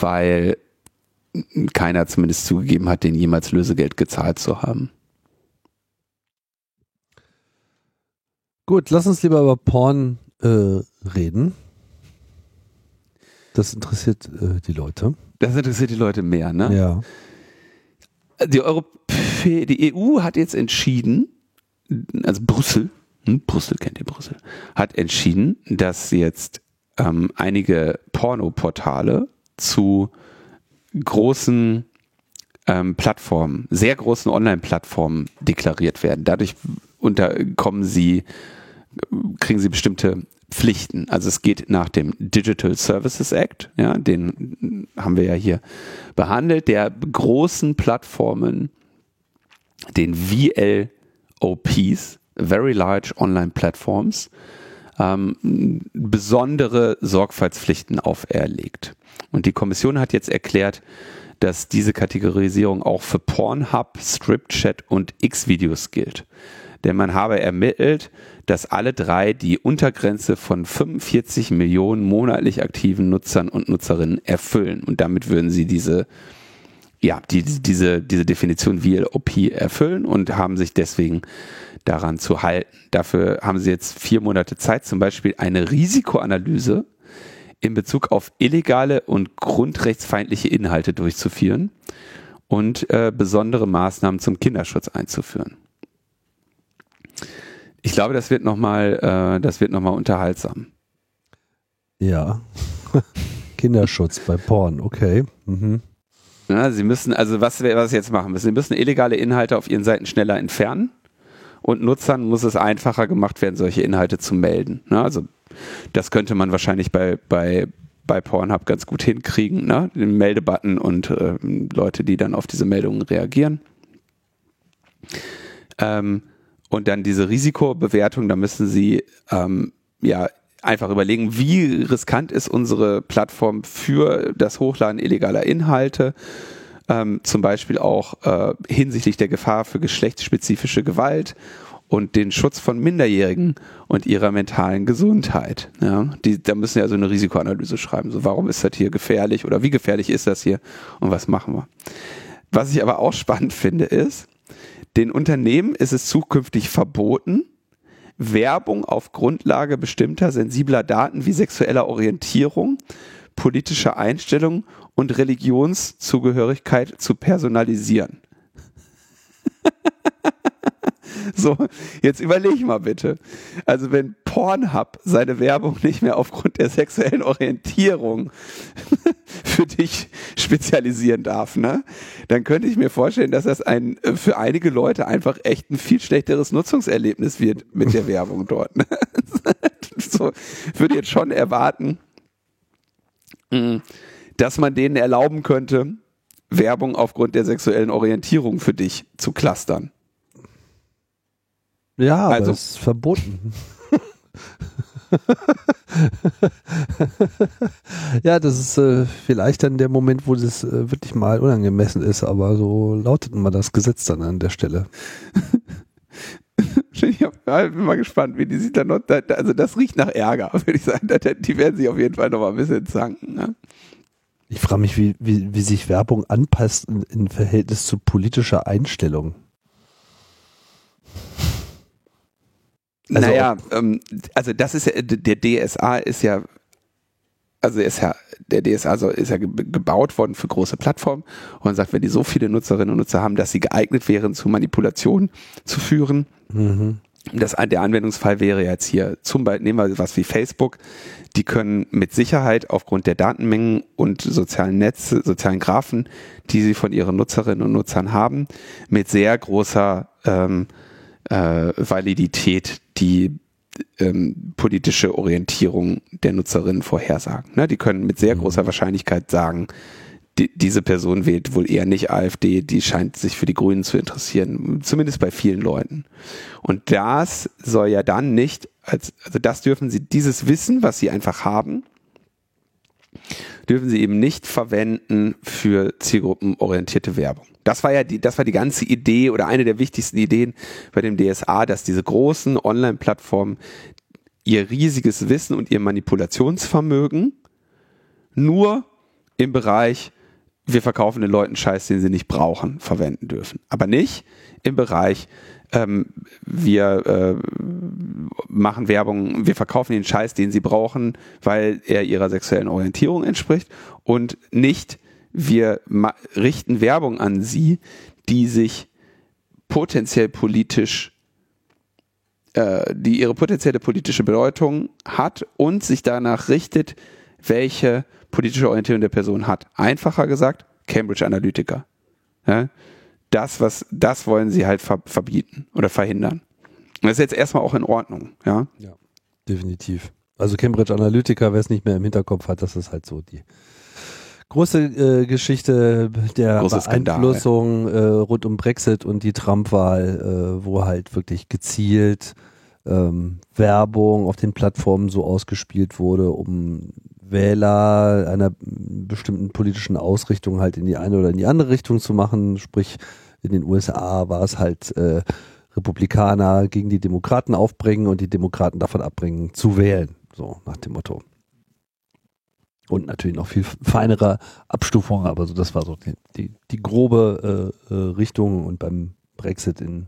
weil keiner zumindest zugegeben hat, den jemals Lösegeld gezahlt zu haben. Gut, lass uns lieber über Porn äh, reden. Das interessiert äh, die Leute. Das interessiert die Leute mehr, ne? Ja. Die, Europä die EU hat jetzt entschieden, also Brüssel, hm, Brüssel kennt ihr Brüssel, hat entschieden, dass jetzt ähm, einige Pornoportale zu großen ähm, Plattformen, sehr großen Online-Plattformen deklariert werden. Dadurch unterkommen sie, kriegen sie bestimmte Pflichten. Also es geht nach dem Digital Services Act, ja, den haben wir ja hier behandelt, der großen Plattformen, den VLOPs, Very Large Online Platforms, ähm, besondere Sorgfaltspflichten auferlegt. Und die Kommission hat jetzt erklärt, dass diese Kategorisierung auch für Pornhub, StripChat und X-Videos gilt. Denn man habe ermittelt, dass alle drei die Untergrenze von 45 Millionen monatlich aktiven Nutzern und Nutzerinnen erfüllen. Und damit würden sie diese, ja, die, diese, diese Definition VLOP erfüllen und haben sich deswegen daran zu halten. Dafür haben sie jetzt vier Monate Zeit, zum Beispiel eine Risikoanalyse in Bezug auf illegale und grundrechtsfeindliche Inhalte durchzuführen und äh, besondere Maßnahmen zum Kinderschutz einzuführen. Ich glaube, das wird nochmal, äh, das wird nochmal unterhaltsam. Ja. Kinderschutz bei Porn, okay. Mhm. Ja, sie müssen, also was, was sie jetzt machen müssen, sie müssen illegale Inhalte auf ihren Seiten schneller entfernen und Nutzern muss es einfacher gemacht werden, solche Inhalte zu melden. Ne? Also das könnte man wahrscheinlich bei, bei, bei Pornhub ganz gut hinkriegen, ne? den Meldebutton und äh, Leute, die dann auf diese Meldungen reagieren. Ähm, und dann diese Risikobewertung, da müssen Sie ähm, ja einfach überlegen, wie riskant ist unsere Plattform für das Hochladen illegaler Inhalte, ähm, zum Beispiel auch äh, hinsichtlich der Gefahr für geschlechtsspezifische Gewalt und den Schutz von Minderjährigen und ihrer mentalen Gesundheit. Ja, die, da müssen ja so eine Risikoanalyse schreiben. So, warum ist das hier gefährlich oder wie gefährlich ist das hier und was machen wir? Was ich aber auch spannend finde, ist, den Unternehmen ist es zukünftig verboten, Werbung auf Grundlage bestimmter sensibler Daten wie sexueller Orientierung, politischer Einstellung und Religionszugehörigkeit zu personalisieren. So, jetzt überleg mal bitte. Also wenn Pornhub seine Werbung nicht mehr aufgrund der sexuellen Orientierung für dich spezialisieren darf, ne, dann könnte ich mir vorstellen, dass das ein für einige Leute einfach echt ein viel schlechteres Nutzungserlebnis wird mit der Werbung dort. Ne? so würde jetzt schon erwarten, mm, dass man denen erlauben könnte, Werbung aufgrund der sexuellen Orientierung für dich zu clustern. Ja, also das ist verboten. ja, das ist äh, vielleicht dann der Moment, wo das äh, wirklich mal unangemessen ist, aber so lautet mal das Gesetz dann an der Stelle. ich bin mal gespannt, wie die sich dann noch, also das riecht nach Ärger, würde ich sagen. Die werden sich auf jeden Fall noch mal ein bisschen zanken. Ne? Ich frage mich, wie, wie, wie sich Werbung anpasst in Verhältnis zu politischer Einstellung. Also naja, ähm, also das ist ja, der DSA ist ja, also ist ja, der DSA ist ja gebaut worden für große Plattformen und man sagt, wenn die so viele Nutzerinnen und Nutzer haben, dass sie geeignet wären, zu Manipulationen zu führen. Mhm. Das, der Anwendungsfall wäre jetzt hier zum Beispiel, nehmen wir was wie Facebook, die können mit Sicherheit aufgrund der Datenmengen und sozialen Netze, sozialen Graphen, die sie von ihren Nutzerinnen und Nutzern haben, mit sehr großer ähm, äh, Validität die ähm, politische Orientierung der Nutzerinnen vorhersagen. Ne? Die können mit sehr mhm. großer Wahrscheinlichkeit sagen, die, diese Person wählt wohl eher nicht AfD, die scheint sich für die Grünen zu interessieren, zumindest bei vielen Leuten. Und das soll ja dann nicht, als, also das dürfen sie, dieses Wissen, was sie einfach haben, dürfen sie eben nicht verwenden für zielgruppenorientierte Werbung. Das war ja die, das war die ganze Idee oder eine der wichtigsten Ideen bei dem DSA, dass diese großen Online-Plattformen ihr riesiges Wissen und ihr Manipulationsvermögen nur im Bereich, wir verkaufen den Leuten Scheiß, den sie nicht brauchen, verwenden dürfen. Aber nicht im Bereich, ähm, wir äh, machen Werbung, wir verkaufen den Scheiß, den sie brauchen, weil er ihrer sexuellen Orientierung entspricht und nicht, wir richten Werbung an sie, die sich potenziell politisch äh, die ihre potenzielle politische Bedeutung hat und sich danach richtet, welche politische Orientierung der Person hat. Einfacher gesagt, Cambridge Analytica. Ja? Das, was, das wollen sie halt ver verbieten oder verhindern. Und das ist jetzt erstmal auch in Ordnung, ja. Ja, definitiv. Also Cambridge Analytica, wer es nicht mehr im Hinterkopf hat, das ist halt so die große äh, Geschichte der Große Beeinflussung äh, rund um Brexit und die Trump-Wahl, äh, wo halt wirklich gezielt ähm, Werbung auf den Plattformen so ausgespielt wurde, um Wähler einer bestimmten politischen Ausrichtung halt in die eine oder in die andere Richtung zu machen. Sprich, in den USA war es halt äh, Republikaner gegen die Demokraten aufbringen und die Demokraten davon abbringen zu wählen. So nach dem Motto. Und natürlich noch viel feinere Abstufungen, aber so das war so die, die, die grobe äh, äh, Richtung und beim Brexit in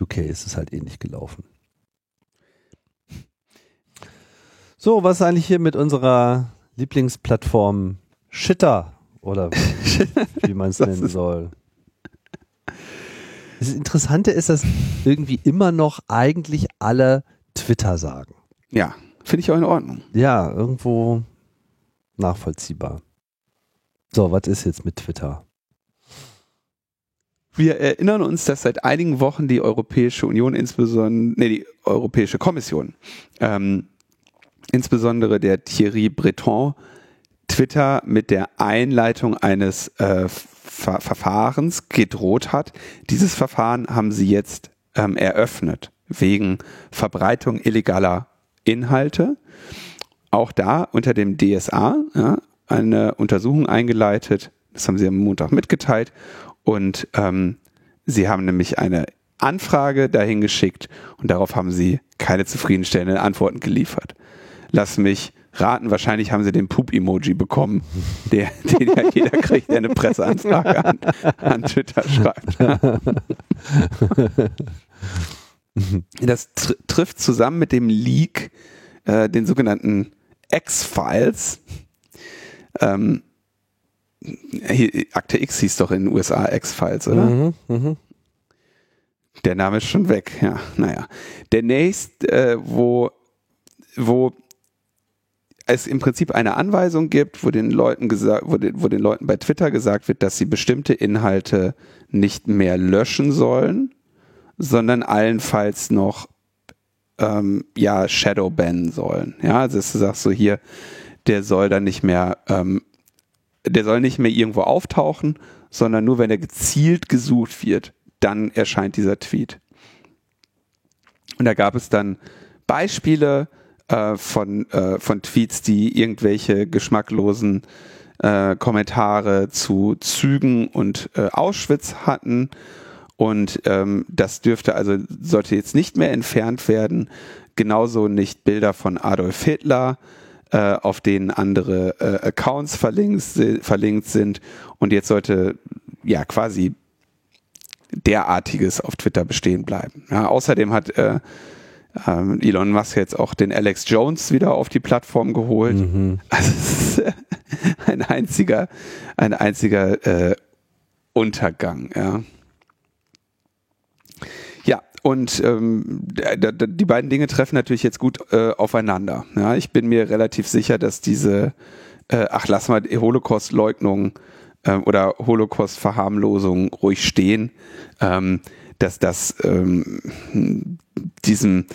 UK ist es halt ähnlich gelaufen. So, was ist eigentlich hier mit unserer Lieblingsplattform Shitter oder wie man es nennen soll? Das Interessante ist, dass irgendwie immer noch eigentlich alle Twitter sagen. Ja, finde ich auch in Ordnung. Ja, irgendwo nachvollziehbar. So, was ist jetzt mit Twitter? Wir erinnern uns, dass seit einigen Wochen die Europäische Union, insbesondere nee, die Europäische Kommission, ähm, insbesondere der Thierry Breton, Twitter mit der Einleitung eines äh, Ver Verfahrens gedroht hat. Dieses Verfahren haben sie jetzt ähm, eröffnet wegen Verbreitung illegaler Inhalte. Auch da unter dem DSA ja, eine Untersuchung eingeleitet. Das haben sie am Montag mitgeteilt. Und ähm, sie haben nämlich eine Anfrage dahin geschickt und darauf haben sie keine zufriedenstellenden Antworten geliefert lass mich raten, wahrscheinlich haben sie den Poop-Emoji bekommen, der, den ja jeder kriegt, der eine Presseanfrage an, an Twitter schreibt. Das tr trifft zusammen mit dem Leak, äh, den sogenannten X-Files. Ähm, Akte X hieß doch in den USA X-Files, oder? Mhm, mh. Der Name ist schon weg, ja, naja. Der nächste, äh, wo, wo es im Prinzip eine Anweisung gibt, wo den Leuten gesagt, wo, wo den Leuten bei Twitter gesagt wird, dass sie bestimmte Inhalte nicht mehr löschen sollen, sondern allenfalls noch ähm, ja Shadow bannen sollen. Ja, also dass du sagst so hier, der soll dann nicht mehr, ähm, der soll nicht mehr irgendwo auftauchen, sondern nur wenn er gezielt gesucht wird, dann erscheint dieser Tweet. Und da gab es dann Beispiele, äh, von, äh, von Tweets, die irgendwelche geschmacklosen äh, Kommentare zu Zügen und äh, Auschwitz hatten. Und ähm, das dürfte also, sollte jetzt nicht mehr entfernt werden. Genauso nicht Bilder von Adolf Hitler, äh, auf denen andere äh, Accounts verlinkt, verlinkt sind. Und jetzt sollte ja quasi derartiges auf Twitter bestehen bleiben. Ja, außerdem hat äh, ähm, Elon Musk jetzt auch den Alex Jones wieder auf die Plattform geholt. Mhm. Also es ist ein einziger, ein einziger äh, Untergang, ja. Ja, und ähm, die beiden Dinge treffen natürlich jetzt gut äh, aufeinander. Ja, ich bin mir relativ sicher, dass diese, äh, ach lass mal Holocaust-Leugnung äh, oder Holocaust-Verharmlosung ruhig stehen. Ähm, dass das ähm, diesem,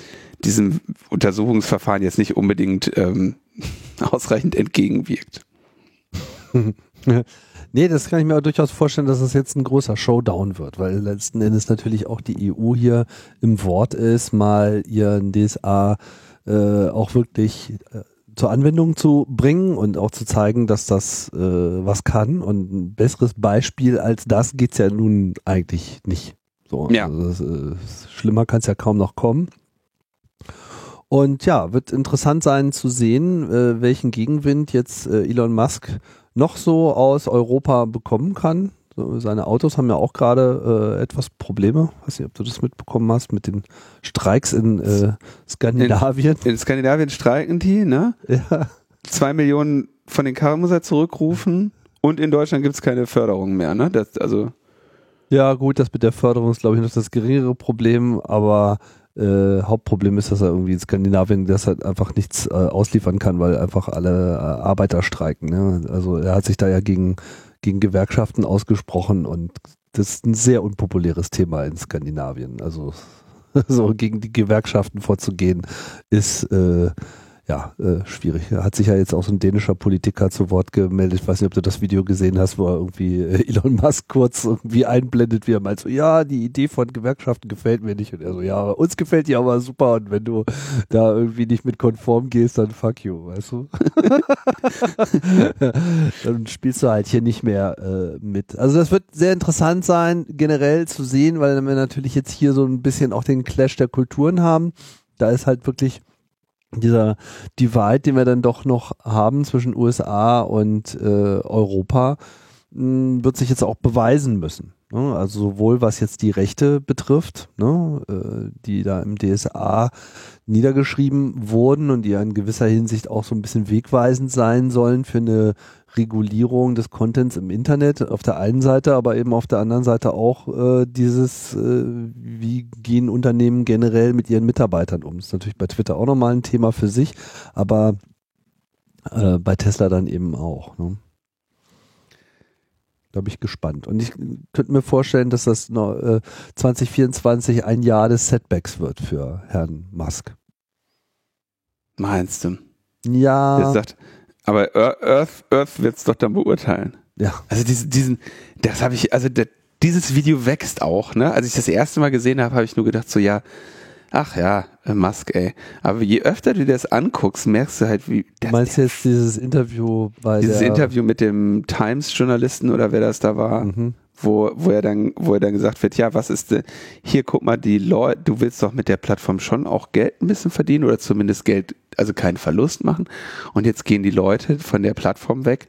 diesem Untersuchungsverfahren jetzt nicht unbedingt ähm, ausreichend entgegenwirkt. nee, das kann ich mir durchaus vorstellen, dass es jetzt ein großer Showdown wird, weil letzten Endes natürlich auch die EU hier im Wort ist, mal ihren DSA äh, auch wirklich äh, zur Anwendung zu bringen und auch zu zeigen, dass das äh, was kann. Und ein besseres Beispiel als das geht's ja nun eigentlich nicht. So, Ja. also das, äh, schlimmer kann es ja kaum noch kommen. Und ja, wird interessant sein zu sehen, äh, welchen Gegenwind jetzt äh, Elon Musk noch so aus Europa bekommen kann. So, seine Autos haben ja auch gerade äh, etwas Probleme. Weiß nicht, ob du das mitbekommen hast mit den Streiks in äh, Skandinavien. In Skandinavien streiken die, ne? ja. Zwei Millionen von den Karren muss er zurückrufen und in Deutschland gibt es keine Förderung mehr, ne? Das, also, ja, gut, das mit der Förderung ist, glaube ich, noch das geringere Problem, aber äh, Hauptproblem ist, dass er irgendwie in Skandinavien das halt einfach nichts äh, ausliefern kann, weil einfach alle äh, Arbeiter streiken. Ne? Also er hat sich da ja gegen, gegen Gewerkschaften ausgesprochen und das ist ein sehr unpopuläres Thema in Skandinavien. Also so gegen die Gewerkschaften vorzugehen, ist äh, ja äh, schwierig. Er hat sich ja jetzt auch so ein dänischer Politiker zu Wort gemeldet. Ich weiß nicht, ob du das Video gesehen hast, wo er irgendwie äh, Elon Musk kurz irgendwie einblendet, wie er meint so, ja, die Idee von Gewerkschaften gefällt mir nicht. Und er so, ja, uns gefällt die aber super und wenn du da irgendwie nicht mit konform gehst, dann fuck you, weißt du? dann spielst du halt hier nicht mehr äh, mit. Also das wird sehr interessant sein, generell zu sehen, weil wir natürlich jetzt hier so ein bisschen auch den Clash der Kulturen haben. Da ist halt wirklich dieser Divide, den wir dann doch noch haben zwischen USA und äh, Europa, mh, wird sich jetzt auch beweisen müssen. Ne? Also sowohl was jetzt die Rechte betrifft, ne? äh, die da im DSA niedergeschrieben wurden und die in gewisser Hinsicht auch so ein bisschen wegweisend sein sollen für eine Regulierung des Contents im Internet auf der einen Seite, aber eben auf der anderen Seite auch äh, dieses, äh, wie gehen Unternehmen generell mit ihren Mitarbeitern um. Das ist natürlich bei Twitter auch nochmal ein Thema für sich, aber äh, bei Tesla dann eben auch. Ne? Da bin ich gespannt. Und ich könnte mir vorstellen, dass das noch, äh, 2024 ein Jahr des Setbacks wird für Herrn Musk. meinst du? Ja, Er sagt, aber Ear- Earth, Earth wird es doch dann beurteilen. ja. Also diesen, diesen das habe ich, also der, dieses Video wächst auch, ne? Als ich das erste Mal gesehen habe, habe ich nur gedacht so, ja, ach ja, äh, Musk, ey. Aber je öfter du dir das anguckst, merkst du halt, wie Du meinst jetzt dieses Interview bei dieses der, Interview mit dem Times-Journalisten oder wer das da war, Mhm. Wo, wo er dann, wo er dann gesagt wird, ja, was ist denn, hier guck mal, die Leute, du willst doch mit der Plattform schon auch Geld ein bisschen verdienen oder zumindest Geld, also keinen Verlust machen. Und jetzt gehen die Leute von der Plattform weg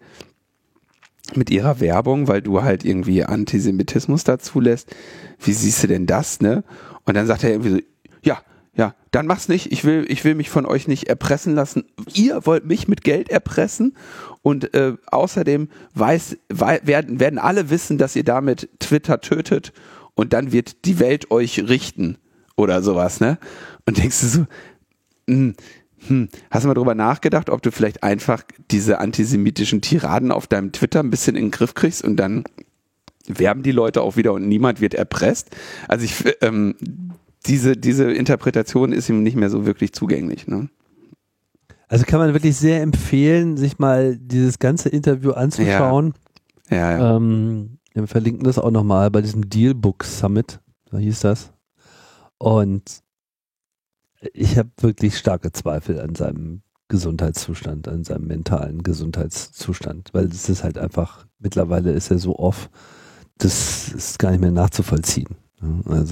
mit ihrer Werbung, weil du halt irgendwie Antisemitismus dazu lässt. Wie siehst du denn das, ne? Und dann sagt er irgendwie so, ja, ja, dann mach's nicht. Ich will, ich will mich von euch nicht erpressen lassen. Ihr wollt mich mit Geld erpressen und äh, außerdem weiß, wei werden, werden alle wissen, dass ihr damit Twitter tötet und dann wird die Welt euch richten oder sowas, ne? Und denkst du so, hm, hm, hast du mal drüber nachgedacht, ob du vielleicht einfach diese antisemitischen Tiraden auf deinem Twitter ein bisschen in den Griff kriegst und dann werben die Leute auch wieder und niemand wird erpresst? Also ich, ähm, diese, diese Interpretation ist ihm nicht mehr so wirklich zugänglich, ne? Also kann man wirklich sehr empfehlen, sich mal dieses ganze Interview anzuschauen. Ja, ja. Ähm, wir verlinken das auch nochmal bei diesem Dealbook Summit, so hieß das. Und ich habe wirklich starke Zweifel an seinem Gesundheitszustand, an seinem mentalen Gesundheitszustand, weil es ist halt einfach, mittlerweile ist er so off, das ist gar nicht mehr nachzuvollziehen. Ja,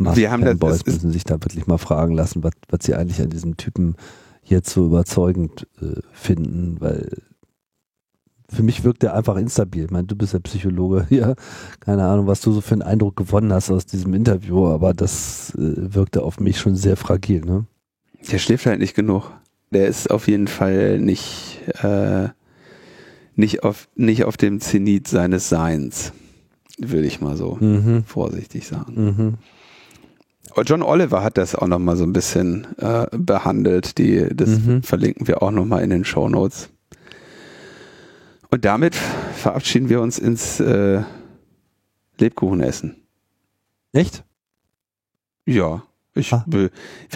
Also Wir haben das- Boys müssen sich da wirklich mal fragen lassen, was, was sie eigentlich an diesem Typen jetzt so überzeugend äh, finden, weil für mich wirkt er einfach instabil. Ich meine, du bist ja Psychologe hier. Keine Ahnung, was du so für einen Eindruck gewonnen hast aus diesem Interview, aber das äh, wirkte auf mich schon sehr fragil, ne? Der schläft halt nicht genug. Der ist auf jeden Fall nicht, äh, nicht, auf, nicht auf dem Zenit seines Seins, würde ich mal so Mhm. vorsichtig sagen. Mhm. John Oliver hat das auch noch mal so ein bisschen äh, behandelt. Die, das Mhm. verlinken wir auch noch mal in den Show Notes. Und damit verabschieden wir uns ins äh, Lebkuchenessen. Echt? Ja, ich Ah. Wir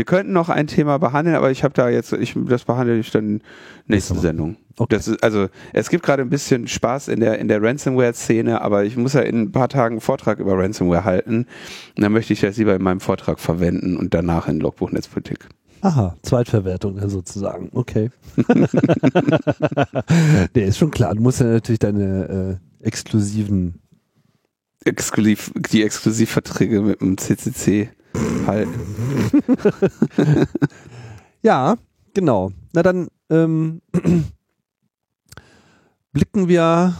könnten noch ein Thema behandeln, aber ich habe da jetzt, ich, das behandle ich dann nächste. Sendung. Okay. Ist, also es gibt gerade ein bisschen Spaß in der in der Ransomware-Szene, aber ich muss ja in ein paar Tagen einen Vortrag über Ransomware halten. Und dann möchte ich das lieber in meinem Vortrag verwenden und danach in Logbuch Netzpolitik. Aha, Zweitverwertung sozusagen. Okay. Der ist schon klar. Du musst ja natürlich deine äh, exklusiven Exklusiv, die Exklusivverträge mit dem CCC halten. ja, genau. Na dann ähm, blicken wir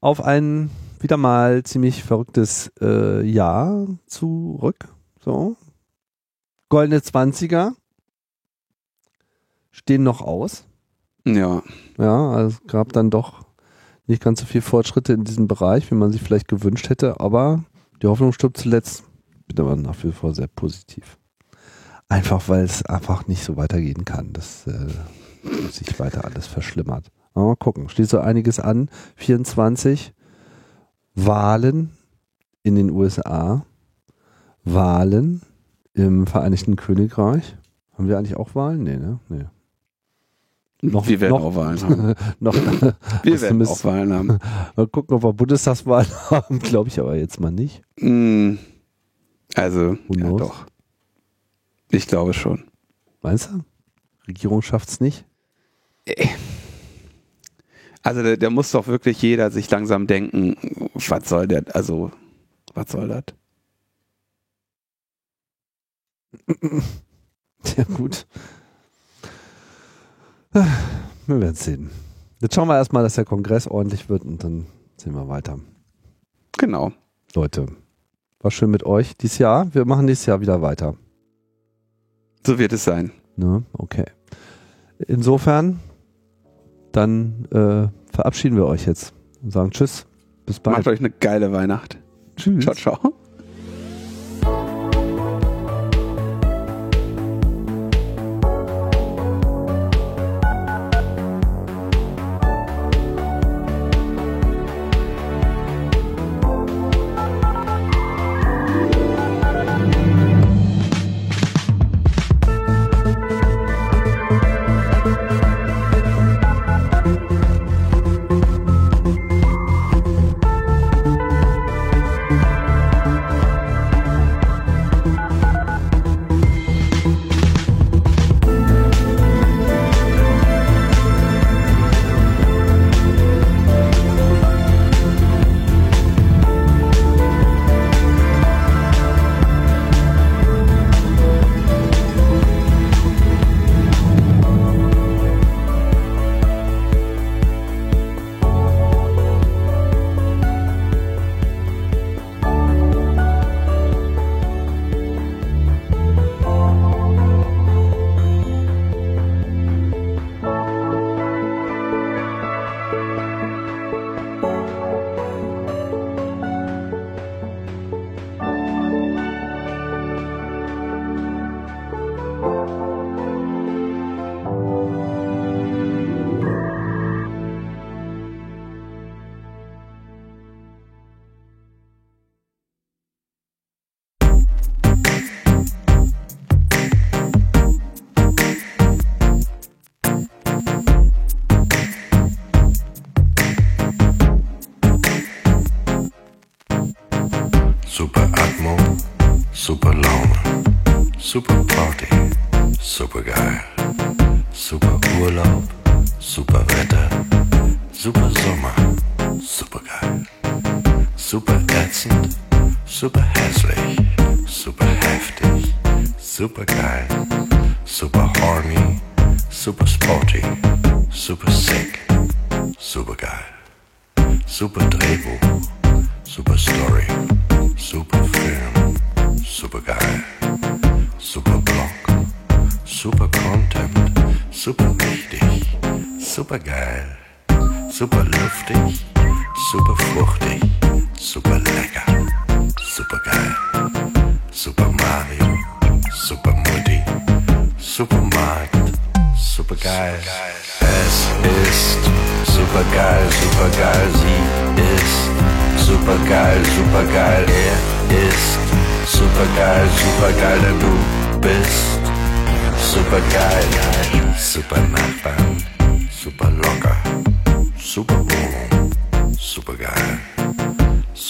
auf ein wieder mal ziemlich verrücktes äh, Jahr zurück. So. Goldene Zwanziger stehen noch aus. Ja. Ja, also es gab dann doch nicht ganz so viel Fortschritte in diesem Bereich, wie man sich vielleicht gewünscht hätte, aber die Hoffnung stirbt zuletzt. Bin aber nach wie vor sehr positiv. Einfach weil es einfach nicht so weitergehen kann, dass äh, sich weiter alles verschlimmert. Aber mal gucken, steht so einiges an. 24 Wahlen in den USA, Wahlen im Vereinigten Königreich. Haben wir eigentlich auch Wahlen? Nee, ne? Nee. Noch, wir werden noch, auch Wahlen haben. noch, wir werden auch Wahlen haben. Mal gucken, ob wir Bundestagswahlen haben, glaube ich aber jetzt mal nicht. Mm, also, ja, doch. Ich glaube schon. Meinst du? Regierung schafft es nicht? Äh. Also da, da, muss doch wirklich jeder sich langsam denken, was soll der, also, was soll das? Ja, gut. Wir werden sehen. Jetzt schauen wir erstmal, dass der Kongress ordentlich wird und dann sehen wir weiter. Genau. Leute, war schön mit euch dieses Jahr. Wir machen dieses Jahr wieder weiter. So wird es sein. Ne? Okay. Insofern, dann äh, verabschieden wir euch jetzt und sagen Tschüss. Bis bald. Macht euch eine geile Weihnacht. Tschüss. Ciao, ciao.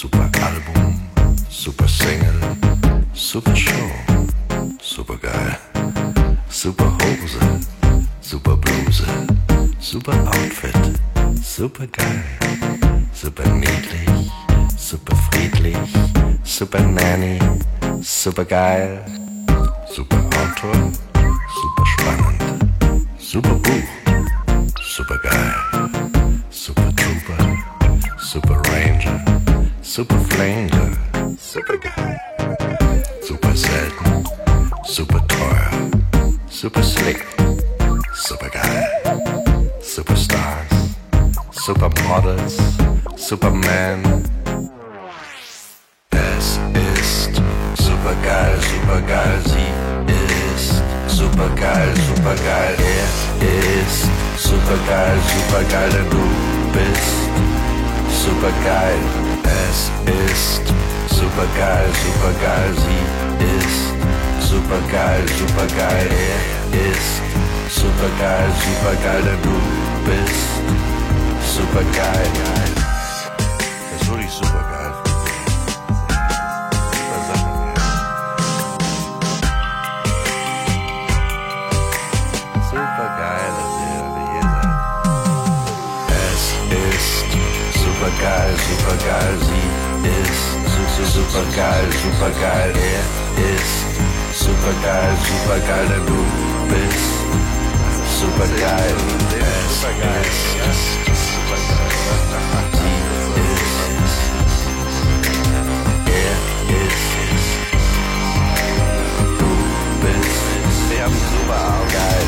super Album, super Single, super Show, super geil, super Hose, super Bluse, super Outfit, super geil, super niedlich, super friedlich, super Nanny, super geil, super Autor, super spannend, super Buch, super geil. Super Flanger, super geil, super selten, super teuer, super slick, super geil, Superstars, Supermodels, Superman. Supergeil, supergeil, sie ist. Supergeil, supergeil, er ist. Supergeil, supergeil, denn du bist. Supergeil. Das ist wirklich supergeil. Supergeil, supergeil, sie ist su su supergeil, supergeil, er ist supergeil, supergeil, denn du bist supergeil. Es Supergeil, ja. ist supergeil. Sie ist, er ist, du bist Wir haben super Arbeit.